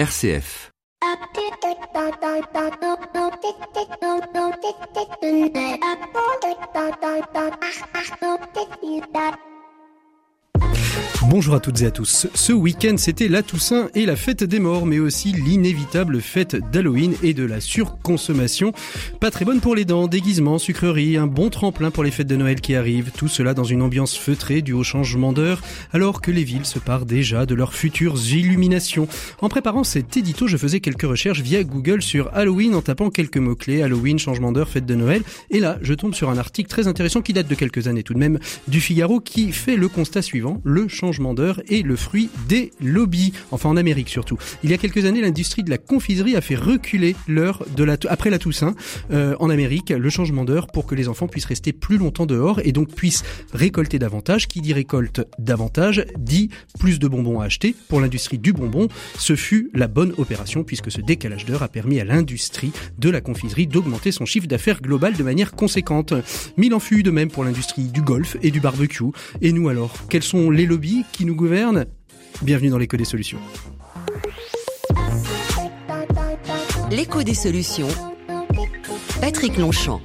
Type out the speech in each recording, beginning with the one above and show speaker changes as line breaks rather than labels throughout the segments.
RCF.
Bonjour à toutes et à tous. Ce week-end, c'était la Toussaint et la fête des morts, mais aussi l'inévitable fête d'Halloween et de la surconsommation. Pas très bonne pour les dents, déguisements, sucreries, un bon tremplin pour les fêtes de Noël qui arrivent. Tout cela dans une ambiance feutrée due au changement d'heure, alors que les villes se parent déjà de leurs futures illuminations. En préparant cet édito, je faisais quelques recherches via Google sur Halloween en tapant quelques mots-clés, Halloween, changement d'heure, fête de Noël. Et là, je tombe sur un article très intéressant qui date de quelques années tout de même, du Figaro, qui fait le constat suivant. Le changement d'heure est le fruit des lobbies, enfin en Amérique surtout. Il y a quelques années, l'industrie de la confiserie a fait reculer l'heure de la après la Toussaint euh, en Amérique, le changement d'heure pour que les enfants puissent rester plus longtemps dehors et donc puissent récolter davantage. Qui dit récolte davantage dit plus de bonbons à acheter. Pour l'industrie du bonbon, ce fut la bonne opération puisque ce décalage d'heure a permis à l'industrie de la confiserie d'augmenter son chiffre d'affaires global de manière conséquente. Mille en fut de même pour l'industrie du golf et du barbecue. Et nous alors, quels sont les lobbies? Qui nous gouvernent Bienvenue dans l'écho des solutions.
L'écho des solutions. Patrick Longchamp.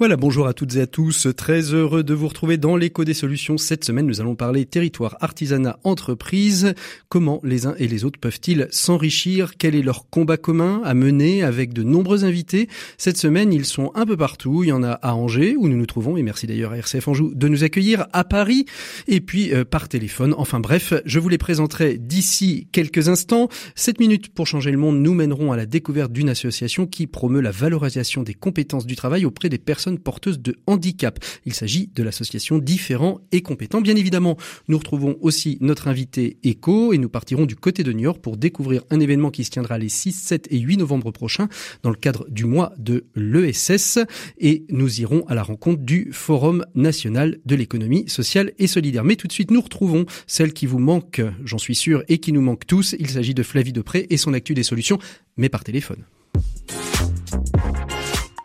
Voilà, bonjour à toutes et à tous. Très heureux de vous retrouver dans l'écho des solutions. Cette semaine, nous allons parler territoire, artisanat, entreprise. Comment les uns et les autres peuvent-ils s'enrichir? Quel est leur combat commun à mener avec de nombreux invités? Cette semaine, ils sont un peu partout. Il y en a à Angers, où nous nous trouvons, et merci d'ailleurs à RCF Anjou de nous accueillir, à Paris, et puis euh, par téléphone. Enfin bref, je vous les présenterai d'ici quelques instants. Sept minutes pour changer le monde nous mèneront à la découverte d'une association qui promeut la valorisation des compétences du travail auprès des personnes porteuses de handicap. Il s'agit de l'association Différents et Compétents. Bien évidemment, nous retrouvons aussi notre invité ECO et nous partirons du côté de New York pour découvrir un événement qui se tiendra les 6, 7 et 8 novembre prochains dans le cadre du mois de l'ESS et nous irons à la rencontre du Forum national de l'économie sociale et solidaire. Mais tout de suite, nous retrouvons celle qui vous manque, j'en suis sûr, et qui nous manque tous. Il s'agit de Flavie Depré et son actu des solutions, mais par téléphone.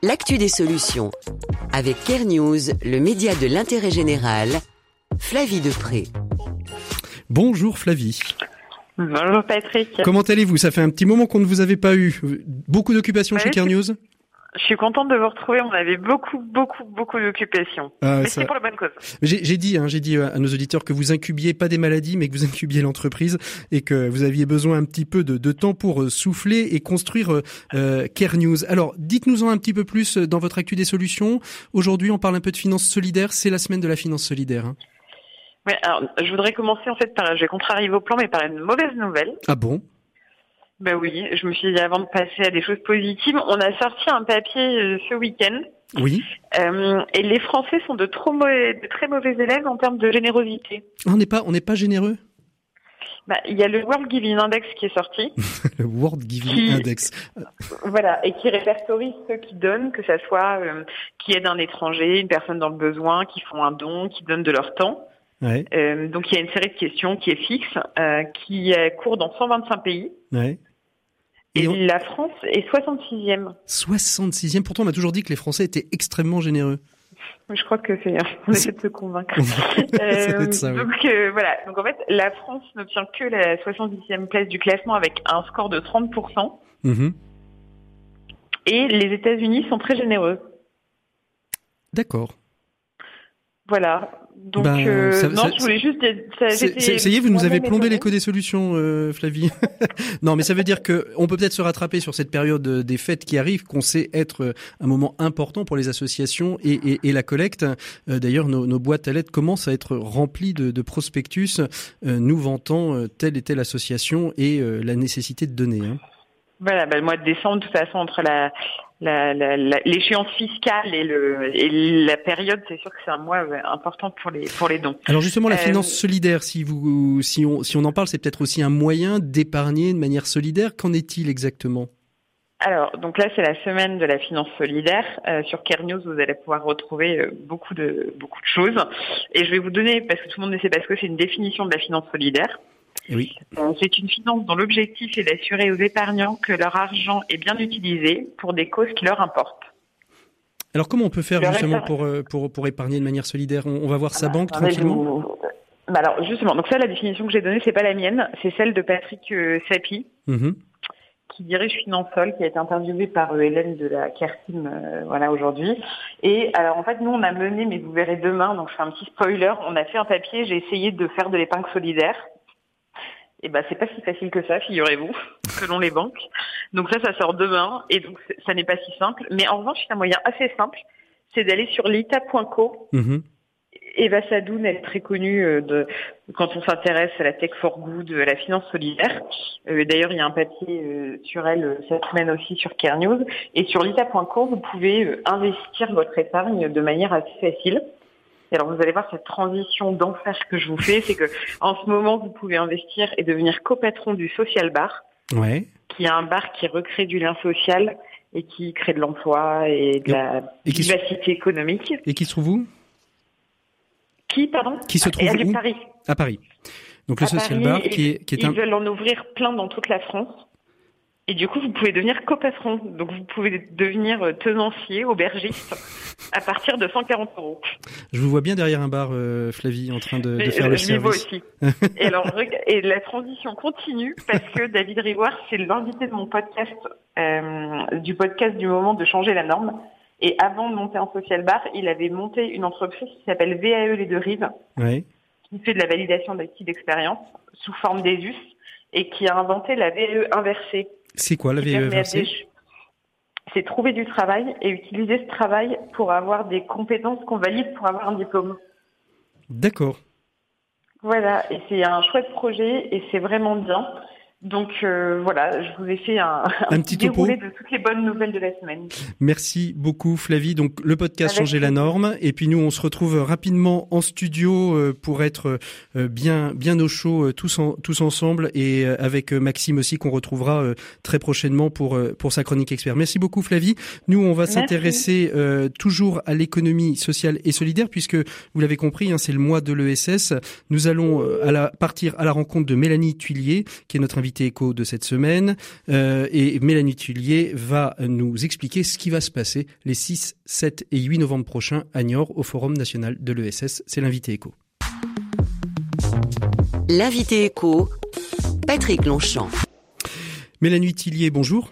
L'actu des solutions. Avec Care News, le média de l'intérêt général, Flavie Depré.
Bonjour Flavie.
Bonjour Patrick.
Comment allez-vous? Ça fait un petit moment qu'on ne vous avait pas eu. Beaucoup d'occupations chez Care News?
Je suis contente de vous retrouver. On avait beaucoup, beaucoup, beaucoup d'occupations.
Ah,
Mais
ça-
c'est pour la bonne cause.
J'ai dit, hein, j'ai dit à nos auditeurs que vous incubiez pas des maladies, mais que vous incubiez l'entreprise et que vous aviez besoin un petit peu de, de temps pour euh, souffler et construire euh, euh, Care News. Alors, dites-nous-en un petit peu plus euh, dans votre actu des solutions. Aujourd'hui, on parle un peu de finance solidaire. C'est la semaine de la finance solidaire. hein.
Ouais, alors, je voudrais commencer en fait par, je vais contrarier vos plans, mais par une mauvaise nouvelle.
Ah bon?
Ben oui, je me suis dit avant de passer à des choses positives, on a sorti un papier euh, ce week-end.
Oui.
euh, et les Français sont de, trop mauvais, de très mauvais élèves en termes de générosité.
On n'est pas, on n'est pas généreux?
Bah, il y a le World Giving Index qui est sorti,
Le World Giving
Qui-
Index.
voilà, et qui répertorie ceux qui donnent, que ça soit euh, qui aident un étranger, une personne dans le besoin, qui font un don, qui donnent de leur temps.
Ouais,
Euh, donc il y a une série de questions qui est fixe, euh, qui euh, court dans 125 pays.
ouais.
Et,
Et on-
la France est 66e.
66e. Pourtant, on m'a toujours dit que les Français étaient extrêmement généreux.
Je crois que c'est. On essaie de se convaincre.
Être ça, oui.
Donc euh, voilà. Donc en fait, la France n'obtient que la 70e place du classement avec un score de 30%.
Mhm.
Et les États-Unis sont très généreux.
D'accord.
Voilà. Donc
Ben,
euh,
ça-
non,
ça-
je voulais juste. Ça,
y est, vous nous avez plombé l'écho des solutions, euh, Flavie. non, mais ça veut dire que on peut peut-être se rattraper sur cette période euh, des fêtes qui arrivent, qu'on sait être euh, un moment important pour les associations et, et- et la collecte. Euh, D'ailleurs, nos, nos boîtes à lettres commencent à être remplies de, de prospectus nous vantant telle et telle association et la nécessité de donner. hein.
Voilà, bah, le mois de décembre, de toute façon, entre la- l'échéance fiscale et, le, et la période, c'est sûr que c'est un mois euh, important pour les pour les dons.
Alors justement, la
Euh,
finance solidaire, si vous, si on, si on en parle, c'est peut-être aussi un moyen d'épargner de manière solidaire. Qu'en est-il exactement?
Alors, donc là, c'est la semaine de la finance solidaire. Euh, sur News, vous allez pouvoir retrouver euh, beaucoup de beaucoup de choses. Et je vais vous donner, parce que tout le monde ne sait pas ce que c'est, une définition de la finance solidaire.
Oui.
Euh, C'est une finance dont l'objectif est d'assurer aux épargnants que leur argent est bien utilisé pour des causes qui leur importent.
Alors comment on peut faire justement pour, euh, pour, pour épargner de manière solidaire? On, on va voir sa banque
Attendez, je
tranquillement
vous- bah alors justement, donc ça, la définition que j'ai donnée, c'est pas la mienne, c'est celle de Patrick euh, Sapi,
Mhm.
qui dirige Finansol, qui a été interviewé par euh, Hélène de la Kertim, euh, voilà aujourd'hui. Et alors en fait, nous on a mené, mais vous verrez demain, donc je fais un petit spoiler, on a fait un papier, j'ai essayé de faire de l'épingle solidaire. Et ben c'est pas si facile que ça, figurez-vous, selon les banques. Donc ça, ça sort demain, et donc c'est- ça n'est pas si simple. Mais en revanche, il y a un moyen assez simple, c'est d'aller sur lita.co
Mhm.
Eva Sadoun, elle est très connue euh, de, quand on s'intéresse à la tech for good, à la finance solidaire. Euh, D'ailleurs, il y a un papier euh, sur elle cette semaine aussi sur Care News. Et sur lita.com, vous pouvez investir votre épargne de manière assez facile. Et alors, vous allez voir cette transition d'enfer que je vous fais, c'est que en ce moment, vous pouvez investir et devenir copatron du Social Bar,
Ouais.
qui est un bar qui recrée du lien social et qui crée de l'emploi et de la
Et
vivacité économique.
Et qui se trouve où?
Qui, pardon?
Qui se trouve
Et à
où?
Paris.
À Paris. Donc le
à
Social
Paris,
Bar qui est, qui est
ils
un...
veulent en ouvrir plein dans toute la France. Et du coup, vous pouvez devenir copatron. Donc, vous pouvez devenir euh, tenancier, aubergiste, à partir de 140 euros.
Je vous vois bien derrière un bar, euh, Flavie, en train de, faire
je
le
vois
service.
aussi. et alors, et la transition continue parce que David Rivoire, c'est l'invité de mon podcast, euh, du podcast du moment de changer la norme. Et avant de monter un social bar, il avait monté une entreprise qui s'appelle VAE Les Deux Rives,
Ouais.
qui fait de la validation d'acquis d'expérience sous forme d'ESUS et qui a inventé la VAE inversée.
C'est quoi la
C'est trouver du travail et utiliser ce travail pour avoir des compétences qu'on valide pour avoir un diplôme.
D'accord.
Voilà, et c'est un chouette projet et c'est vraiment bien. Donc euh, voilà, je vous ai fait un,
Un petit topo.
déroulé de toutes les bonnes nouvelles de la semaine.
Merci beaucoup Flavie. Donc le podcast Changer la norme et puis nous on se retrouve rapidement en studio euh, pour être euh, bien bien au chaud euh, tous en- tous ensemble et avec Maxime aussi qu'on retrouvera très prochainement pour pour sa chronique expert. Merci beaucoup Flavie. Nous on va s'intéresser euh, toujours à l'économie sociale et solidaire puisque vous l'avez compris hein, c'est le mois de l'ESS. Nous allons à la partir à la rencontre de Mélanie Tuillier qui est notre invitée éco de cette semaine euh, et Mélanie Tullier va nous expliquer ce qui va se passer les 6, 7 et 8 novembre prochains à Niort au Forum national de l'ESS. C'est l'invité éco.
L'invité écho, Patrick Longchamp.
Mélanie Tillier, bonjour.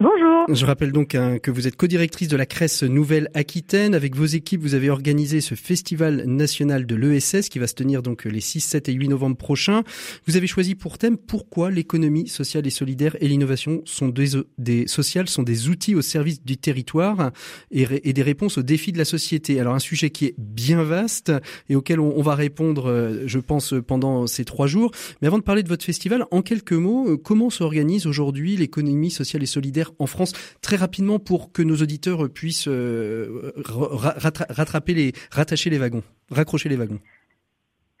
Bonjour.
Je rappelle donc hein, que vous êtes codirectrice de la Cresse Nouvelle-Aquitaine. Avec vos équipes, vous avez organisé ce festival national de l'ESS qui va se tenir donc les 6, 7 et 8 novembre prochains. Vous avez choisi pour thème pourquoi l'économie sociale et solidaire et l'innovation sont des, des sociales sont des outils au service du territoire et, des réponses aux défis de la société. Alors un sujet qui est bien vaste et auquel on, on va répondre, euh, je pense, pendant ces trois jours. Mais avant de parler de votre festival, en quelques mots, euh, comment s'organise aujourd'hui l'économie sociale et solidaire en France Très rapidement pour que nos auditeurs puissent euh, ra- rattra- rattraper les, rattacher les wagons, raccrocher les wagons.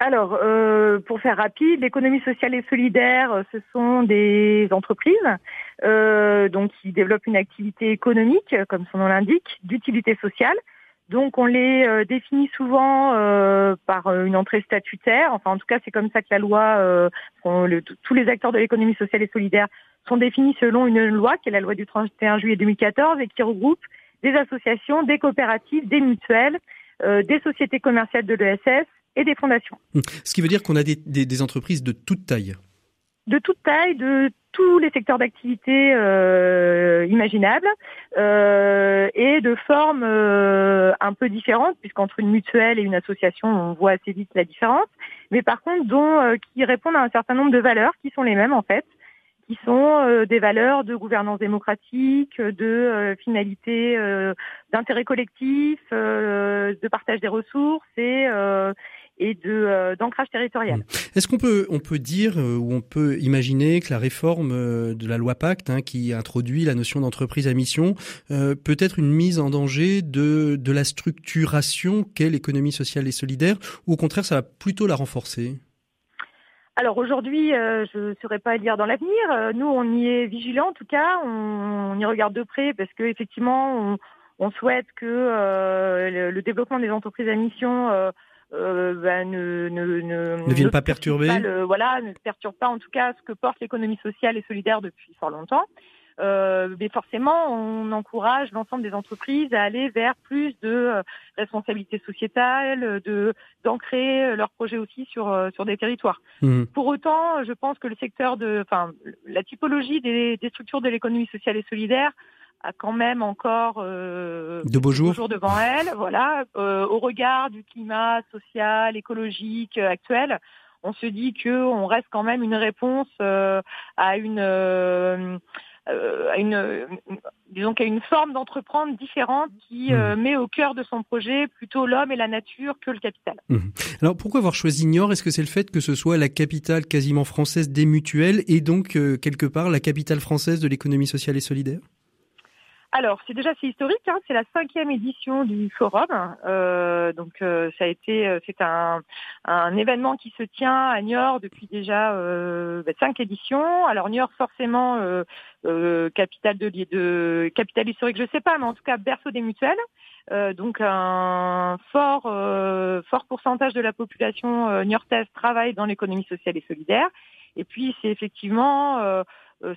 Alors, euh, pour faire rapide, l'économie sociale et solidaire, euh, ce sont des entreprises donc qui développent une activité économique, comme son nom l'indique, d'utilité sociale. Donc, on les définit souvent par une entrée statutaire. Enfin, en tout cas, c'est comme ça que la loi, tous les acteurs de l'économie sociale et solidaire sont définis selon une loi, qui est la loi du 31 juillet 2014, et qui regroupe des associations, des coopératives, des mutuelles, euh, des sociétés commerciales de l'ESS et des fondations.
Ce qui veut dire qu'on a des, des, des entreprises de toute taille.
De toute taille, de tous les secteurs d'activité euh, imaginables euh, et de formes euh, un peu différentes, puisqu'entre une mutuelle et une association, on voit assez vite la différence, mais par contre dont euh, qui répondent à un certain nombre de valeurs qui sont les mêmes en fait, qui sont euh, des valeurs de gouvernance démocratique, de euh, finalité euh, d'intérêt collectif, de partage des ressources et et de euh, d'ancrage territorial.
Est-ce qu'on peut on peut dire euh, ou on peut imaginer que la réforme euh, de la loi Pacte, hein, qui introduit la notion d'entreprise à mission, peut être une mise en danger de de la structuration qu'est l'économie sociale et solidaire, ou au contraire ça va plutôt la renforcer?
Alors aujourd'hui, euh, je ne saurais pas lire dans l'avenir. Euh, nous, on y est vigilant en tout cas. On, on y regarde de près parce que effectivement, on, on souhaite que euh, le, le développement des entreprises à mission euh, euh, bah, ne, ne, ne,
Ne vienne pas
perturbe
perturber.
pas le- voilà, ne perturbe pas en tout cas ce que porte l'économie sociale et solidaire depuis fort longtemps. Euh, mais forcément, on encourage l'ensemble des entreprises à aller vers plus de euh, responsabilité sociétale, de d'ancrer leurs projets aussi sur euh, sur des territoires. Mmh. Pour autant, je pense que le secteur de, enfin, la typologie des, des structures de l'économie sociale et solidaire a quand même encore
euh, de beaux jours.
devant elle. Voilà, euh, au regard du climat social, écologique euh, actuel, on se dit que on reste quand même une réponse euh, à une euh, à une disons qu'à une forme d'entreprendre différente qui mmh. met au cœur de son projet plutôt l'homme et la nature que le capital.
Mmh. Alors pourquoi avoir choisi Niort? Est-ce que c'est le fait que ce soit la capitale quasiment française des mutuelles et donc quelque part la capitale française de l'économie sociale et solidaire?
Alors, c'est déjà c'est historique. Hein, c'est la cinquième édition du forum. Euh, donc, euh, ça a été, euh, c'est un, un, événement qui se tient à Niort depuis déjà euh, bah, cinq éditions. Alors, Niort, forcément, euh, capitale de, de capitale historique, je sais pas, mais en tout cas berceau des mutuelles. donc, un fort, fort pourcentage de la population niortaise travaille dans l'économie sociale et solidaire. Et puis, c'est effectivement euh,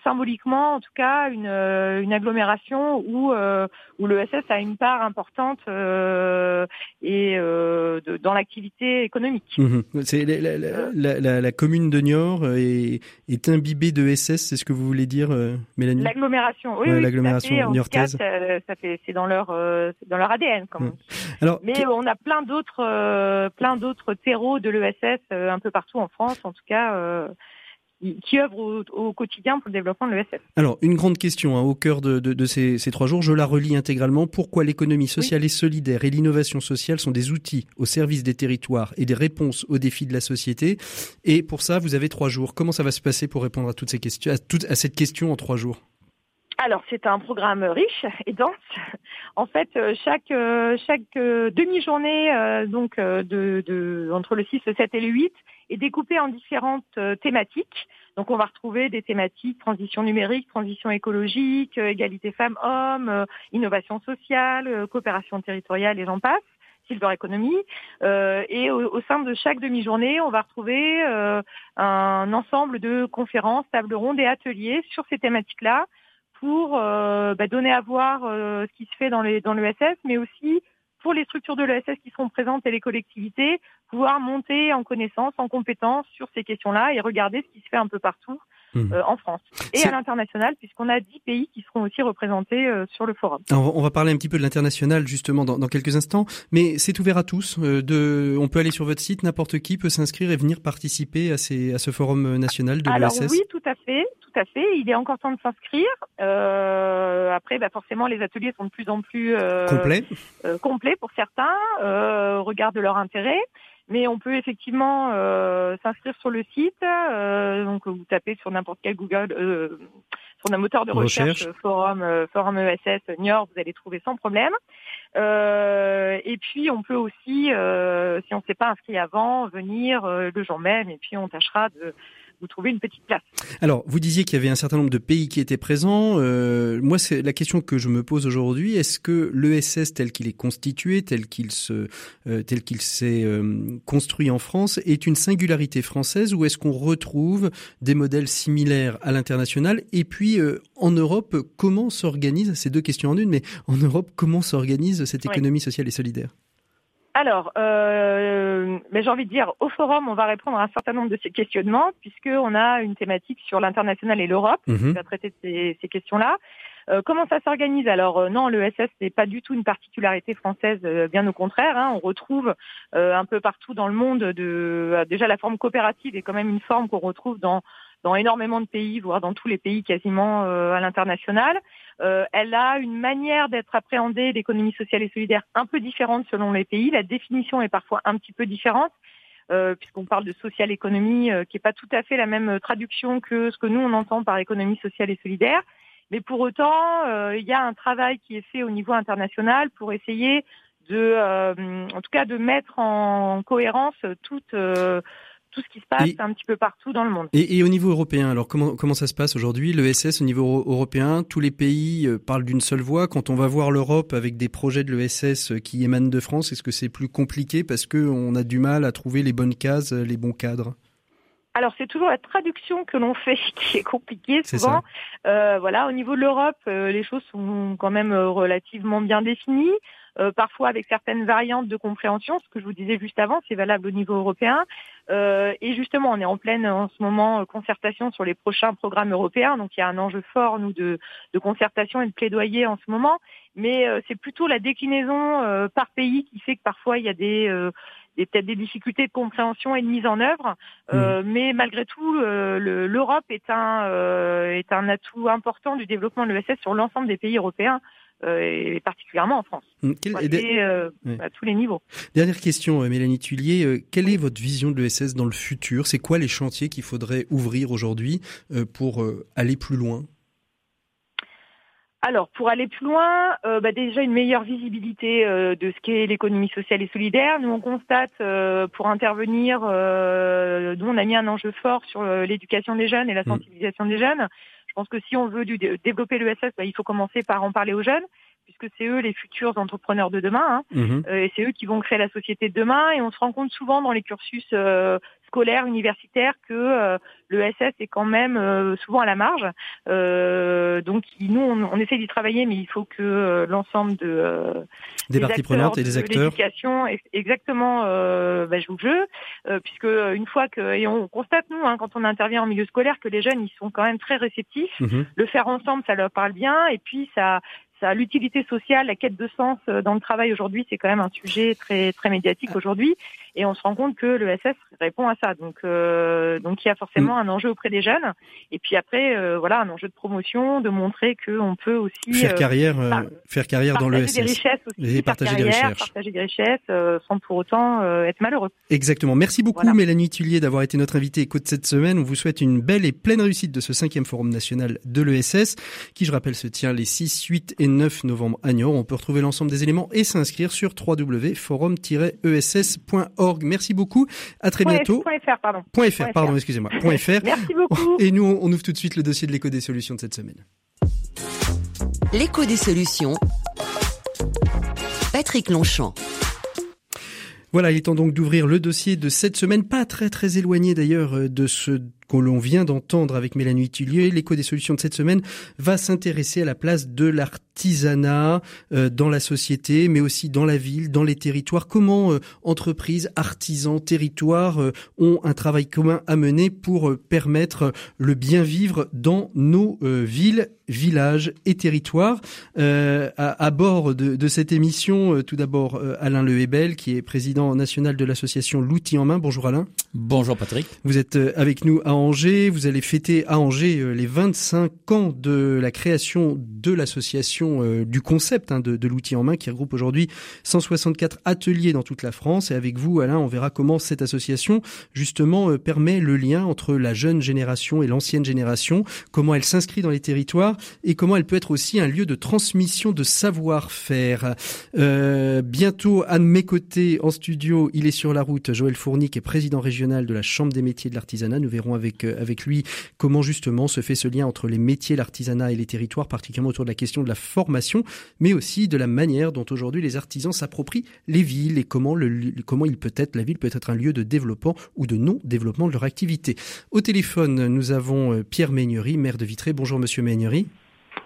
symboliquement, en tout cas, une, euh, une agglomération où, euh, où le SS a une part importante et de, dans l'activité économique.
Mhm. C'est la, la, la, la, commune de Niort est, est imbibée de SS, c'est ce que vous voulez dire, Mélanie?
L'agglomération, oui,
l'agglomération niortaise.
ça, fait, c'est dans leur, dans leur ADN, comme Alors, Mais on a plein d'autres, plein d'autres terreaux de l'ESS un peu partout en France, en tout cas qui œuvrent au, quotidien pour le développement de l'ESF.
Alors, une grande question hein, au cœur de, de, de ces, ces, trois jours, je la relis intégralement. Pourquoi l'économie sociale et solidaire et l'innovation sociale sont des outils au service des territoires et des réponses aux défis de la société? Et pour ça, vous avez trois jours. Comment ça va se passer pour répondre à toutes ces questions, à cette question en trois jours?
Alors c'est un programme riche et dense. En fait, euh, chaque euh, chaque euh, demi-journée donc de, de, entre le 6, le 7 et le 8 est découpée en différentes thématiques. Donc on va retrouver des thématiques transition numérique, transition écologique, égalité femmes-hommes, innovation sociale, coopération territoriale et j'en passe. Silver Economy. Euh, et au, au, sein de chaque demi-journée, on va retrouver euh, un ensemble de conférences, tables rondes et ateliers sur ces thématiques-là pour euh, bah, donner à voir euh, ce qui se fait dans, les, dans l'ESS, mais aussi pour les structures de l'ESS qui seront présentes et les collectivités, pouvoir monter en connaissance, en compétence sur ces questions-là et regarder ce qui se fait un peu partout Mmh. Euh, en France et à l'international, puisqu'on a 10 pays qui seront aussi représentés euh, sur le forum.
on va parler un petit peu de l'international justement dans, dans, quelques instants, mais c'est ouvert à tous. Euh, de, on peut aller sur votre site, n'importe qui peut s'inscrire et venir participer à, ces, à ce forum national de
Alors oui, tout à fait, tout à fait. Il est encore temps de s'inscrire. Après, bah forcément, les ateliers sont de plus en plus
complets,
complets pour certains, euh, au regard de leur intérêt. Mais on peut effectivement euh, s'inscrire sur le site. Euh, donc vous tapez sur n'importe quel Google, euh, sur un moteur de recherche, forum, forum ESS Niort, vous allez trouver sans problème. et puis on peut aussi, si on ne s'est pas inscrit avant, venir le jour même. Et puis on tâchera de vous trouvez une petite place.
Alors, vous disiez qu'il y avait un certain nombre de pays qui étaient présents. Euh, moi, c'est la question que je me pose aujourd'hui. Est-ce que l'ESS tel qu'il est constitué, tel qu'il se, euh, tel qu'il s'est euh, construit en France, est une singularité française ou est-ce qu'on retrouve des modèles similaires à l'international? Et puis, euh, en Europe, comment s'organise ces deux questions en une Mais en Europe, comment s'organise cette économie sociale et solidaire?
Alors, euh, mais j'ai envie de dire, au forum, on va répondre à un certain nombre de ces questionnements, puisqu'on a une thématique sur l'international et l'Europe, qui mhm. va traiter ces, ces questions-là. Euh, comment ça s'organise? Alors euh, non, l'ESS n'est pas du tout une particularité française, euh, bien au contraire. Hein, on retrouve euh, un peu partout dans le monde de déjà la forme coopérative est quand même une forme qu'on retrouve dans dans énormément de pays, voire dans tous les pays quasiment à l'international. Euh, elle a une manière d'être appréhendée, l'économie sociale et solidaire, un peu différente selon les pays. La définition est parfois un petit peu différente. Euh, puisqu'on parle de social économie, euh, qui n'est pas tout à fait la même traduction que ce que nous on entend par économie sociale et solidaire. Mais pour autant, euh, il y a un travail qui est fait au niveau international pour essayer de, en tout cas, de mettre en cohérence toute tout ce qui se passe un petit peu partout dans le monde.
Et, et au niveau européen, alors comment, comment ça se passe aujourd'hui L'ESS au niveau européen, tous les pays euh, parlent d'une seule voix. Quand on va voir l'Europe avec des projets de l'ESS euh, qui émanent de France, est-ce que c'est plus compliqué parce qu'on a du mal à trouver les bonnes cases, euh, les bons cadres?
Alors c'est toujours la traduction que l'on fait qui est compliquée souvent. Euh, voilà, au niveau de l'Europe, euh, les choses sont quand même relativement bien définies. Euh, parfois avec certaines variantes de compréhension, ce que je vous disais juste avant, c'est valable au niveau européen. Euh, et justement, on est en pleine en ce moment concertation sur les prochains programmes européens, donc il y a un enjeu fort nous de, de concertation et de plaidoyer en ce moment. Mais c'est plutôt la déclinaison par pays qui fait que parfois il y a des peut-être des difficultés de compréhension et de mise en œuvre. Euh, mmh. Mais malgré tout, euh, l'Europe est un euh, est un atout important du développement de l'ESS sur l'ensemble des pays européens. Et particulièrement en France. Mmh. et, à tous les niveaux.
Dernière question, Mélanie Tullier. quelle est votre vision de l'ESS dans le futur? C'est quoi les chantiers qu'il faudrait ouvrir aujourd'hui pour aller plus loin?
Alors, pour aller plus loin, euh, bah, déjà une meilleure visibilité euh, de ce qu'est l'économie sociale et solidaire. Nous, on constate, euh, pour intervenir, nous, on a mis un enjeu fort sur l'éducation des jeunes et la mmh. sensibilisation des jeunes. Je pense que si on veut développer l'ESS, bah, il faut commencer par en parler aux jeunes, puisque c'est eux les futurs entrepreneurs de demain, hein. mmh. et c'est eux qui vont créer la société de demain. Et on se rend compte souvent dans les cursus scolaire, universitaire, que euh, le SS est quand même euh, souvent à la marge. Euh, donc nous, on, essaie d'y travailler, mais il faut que l'ensemble de
des, parties prenantes et des acteurs,
l'éducation, exactement, bah, joue le jeu, puisque une fois que et on constate nous, hein, quand on intervient en milieu scolaire, que les jeunes ils sont quand même très réceptifs. Mhm. Le faire ensemble, ça leur parle bien, et puis ça l'utilité sociale, la quête de sens dans le travail aujourd'hui, c'est quand même un sujet très très médiatique aujourd'hui. Et on se rend compte que le SS répond à ça. Donc, euh, donc il y a forcément un enjeu auprès des jeunes. Et puis après, euh, voilà, un enjeu de promotion, de montrer qu'on peut aussi
faire euh, carrière, faire carrière dans le SS.
Des richesses aussi, et partager des richesses, partager des richesses, sans pour autant être malheureux.
Exactement. Merci beaucoup, Mélanie Tullier, d'avoir été notre invitée écoute cette semaine. On vous souhaite une belle et pleine réussite de ce cinquième forum national de l'ESS, qui, je rappelle, se tient les 6, 8 et 9 novembre à Niort. On peut retrouver l'ensemble des éléments et s'inscrire sur www.forum-ess.org. Merci beaucoup. À très bientôt.
.fr, pardon.
.fr, pardon, excusez-moi. .fr.
Merci beaucoup.
Et nous, on ouvre tout de suite le dossier de l'écho des solutions de cette semaine.
L'écho des solutions. Patrick Longchamp.
Voilà, il est temps donc d'ouvrir le dossier de cette semaine, pas très très éloigné d'ailleurs euh, de ce que l'on vient d'entendre avec Mélanie Tullier. L'écho des solutions de cette semaine va s'intéresser à la place de l'artisanat euh, dans la société, mais aussi dans la ville, dans les territoires. Comment euh, entreprises, artisans, territoires ont un travail commun à mener pour permettre le bien vivre dans nos villes villages et territoires? Euh, à, bord de, de, cette émission, euh, tout d'abord euh, Alain Lehebel, qui est président national de l'association L'outil en main. Bonjour Alain.
Bonjour Patrick.
Vous êtes avec nous à Angers. Vous allez fêter à Angers les 25 ans de la création de l'association, du concept hein, de, l'outil en main, qui regroupe aujourd'hui 164 ateliers dans toute la France. Et avec vous, Alain, on verra comment cette association, justement, permet le lien entre la jeune génération et l'ancienne génération, comment elle s'inscrit dans les territoires et comment elle peut être aussi un lieu de transmission de savoir-faire. Euh, bientôt à mes côtés en studio, il est sur la route, Joël Fourny, qui est président régional de la Chambre des métiers de l'artisanat. Nous verrons avec, euh, avec lui comment justement se fait ce lien entre les métiers, l'artisanat et les territoires, particulièrement autour de la question de la formation, mais aussi de la manière dont aujourd'hui les artisans s'approprient les villes et comment, le, comment il peut être, la ville peut être un lieu de développement ou de non-développement de leur activité. Au téléphone, nous avons euh, Pierre Meignery, maire de Vitré. Bonjour Monsieur Meignery.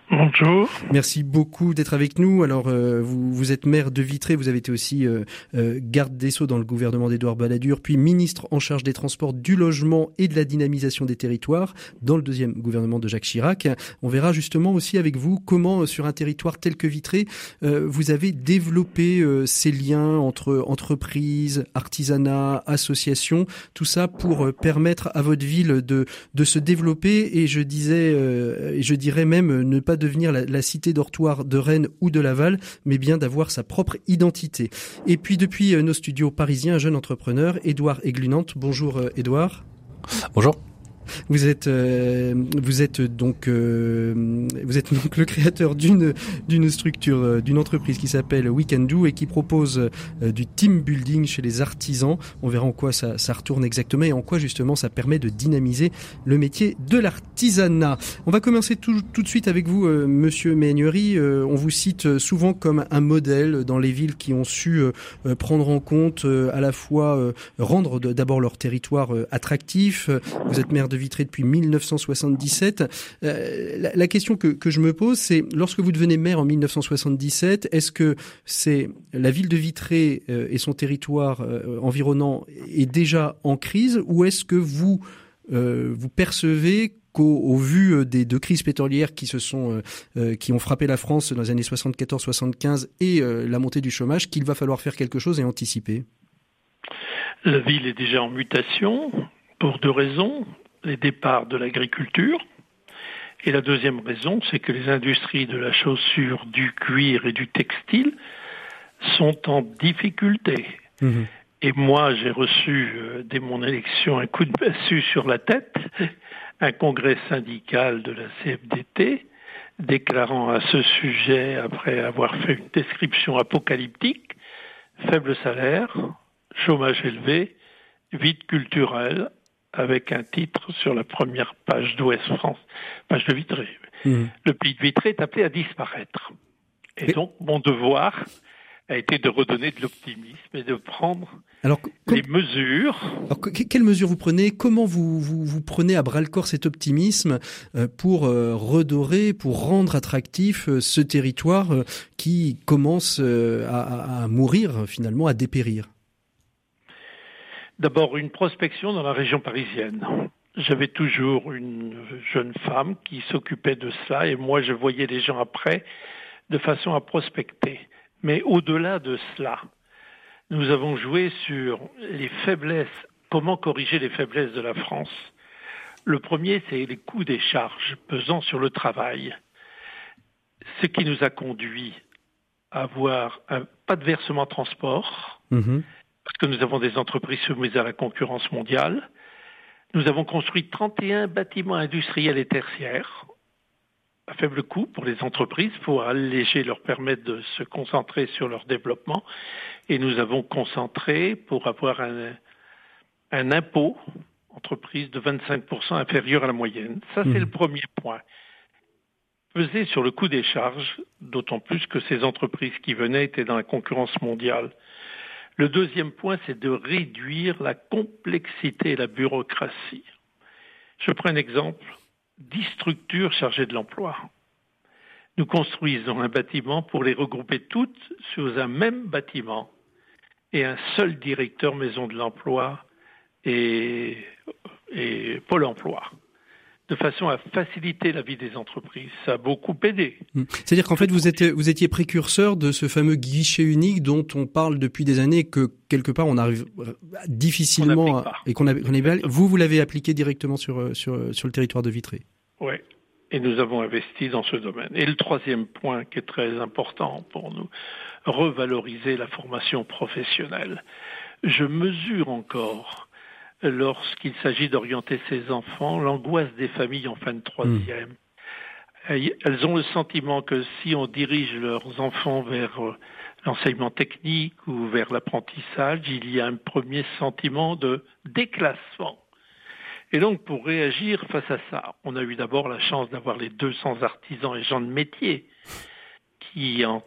Bonjour.
Merci beaucoup d'être avec nous. Alors, euh, vous, vous êtes maire de Vitré, vous avez été aussi euh, euh, garde des Sceaux dans le gouvernement d'Édouard Balladur, puis ministre en charge des transports, du logement et de la dynamisation des territoires dans le deuxième gouvernement de Jacques Chirac. On verra justement aussi avec vous comment, sur un territoire tel que Vitré, vous avez développé ces liens entre entreprises, artisanat, associations, tout ça pour permettre à votre ville de, de se développer et je disais, et je dirais même ne pas devenir la, cité dortoir de Rennes ou de Laval, mais bien d'avoir sa propre identité. Et puis depuis euh, nos studios parisiens, un jeune entrepreneur, Édouard Eglunante. Bonjour euh, Édouard.
Bonjour.
Vous êtes, euh, vous êtes donc, euh, vous êtes donc le créateur d'une d'une structure, euh, d'une entreprise qui s'appelle We Can Do et qui propose du team building chez les artisans. On verra en quoi ça, ça retourne exactement et en quoi justement ça permet de dynamiser le métier de l'artisanat. On va commencer tout, tout de suite avec vous, Monsieur Meignery. on vous cite souvent comme un modèle dans les villes qui ont su prendre en compte à la fois rendre d'abord leur territoire attractif. Vous êtes maire de Vitré depuis 1977. Euh, la, question que, que, je me pose, c'est lorsque vous devenez maire en 1977, est-ce que c'est la ville de Vitré euh, et son territoire euh, environnant est déjà en crise ou est-ce que vous vous percevez qu'au vu des deux crises pétrolières qui se sont qui ont frappé la France dans les années 74-75 et la montée du chômage qu'il va falloir faire quelque chose et anticiper?
La ville est déjà en mutation pour deux raisons les départs de l'agriculture. Et la deuxième raison, c'est que les industries de la chaussure, du cuir et du textile sont en difficulté. Mmh. Et moi, j'ai reçu, euh, dès mon élection, un coup de massue sur la tête, un congrès syndical de la CFDT, déclarant à ce sujet, après avoir fait une description apocalyptique, faible salaire, chômage élevé, vide culturel, avec un titre sur la première page d'Ouest France, page de Vitré. Mmh. Le pays de Vitré est appelé à disparaître. Et donc, mon devoir a été de redonner de l'optimisme et de prendre alors, les mesures.
Alors, quelles mesures vous prenez? Comment vous, vous, prenez à bras le corps cet optimisme euh, pour euh, redorer, pour rendre attractif euh, ce territoire qui commence à, à mourir finalement, à dépérir?
D'abord, une prospection dans la région parisienne. J'avais toujours une jeune femme qui s'occupait de cela et moi je voyais les gens après de façon à prospecter. Mais au-delà de cela, nous avons joué sur les faiblesses, comment corriger les faiblesses de la France. Le premier, c'est les coûts des charges pesant sur le travail, ce qui nous a conduit à avoir un, pas de versement transport, mmh parce que nous avons des entreprises soumises à la concurrence mondiale. Nous avons construit 31 bâtiments industriels et tertiaires à faible coût pour les entreprises pour alléger, leur permettre de se concentrer sur leur développement. Et nous avons concentré pour avoir un, un impôt entreprise de 25% inférieur à la moyenne. Ça, c'est mmh. le premier point. Peser sur le coût des charges, d'autant plus que ces entreprises qui venaient étaient dans la concurrence mondiale. Le deuxième point, c'est de réduire la complexité et la bureaucratie. Je prends un exemple. Dix structures chargées de l'emploi. Nous construisons un bâtiment pour les regrouper toutes sous un même bâtiment et un seul directeur maison de l'emploi et, et Pôle emploi de façon à faciliter la vie des entreprises. Ça a beaucoup aidé.
Hmm. C'est-à-dire qu'en fait, vous, êtes, vous étiez précurseur de ce fameux guichet unique dont on parle depuis des années que quelque part on arrive difficilement et qu'on a, vous vous l'avez appliqué directement sur, sur, sur le territoire de Vitré.
Oui. Et nous avons investi dans ce domaine. Et le troisième point qui est très important pour nous, revaloriser la formation professionnelle. Je mesure encore lorsqu'il s'agit d'orienter ses enfants, l'angoisse des familles en fin de troisième. Hmm. Elles ont le sentiment que si on dirige leurs enfants vers euh, l'enseignement technique ou vers l'apprentissage, il y a un premier sentiment de déclassement. Et donc, pour réagir face à ça, on a eu d'abord la chance d'avoir les 200 artisans et gens de métier qui, en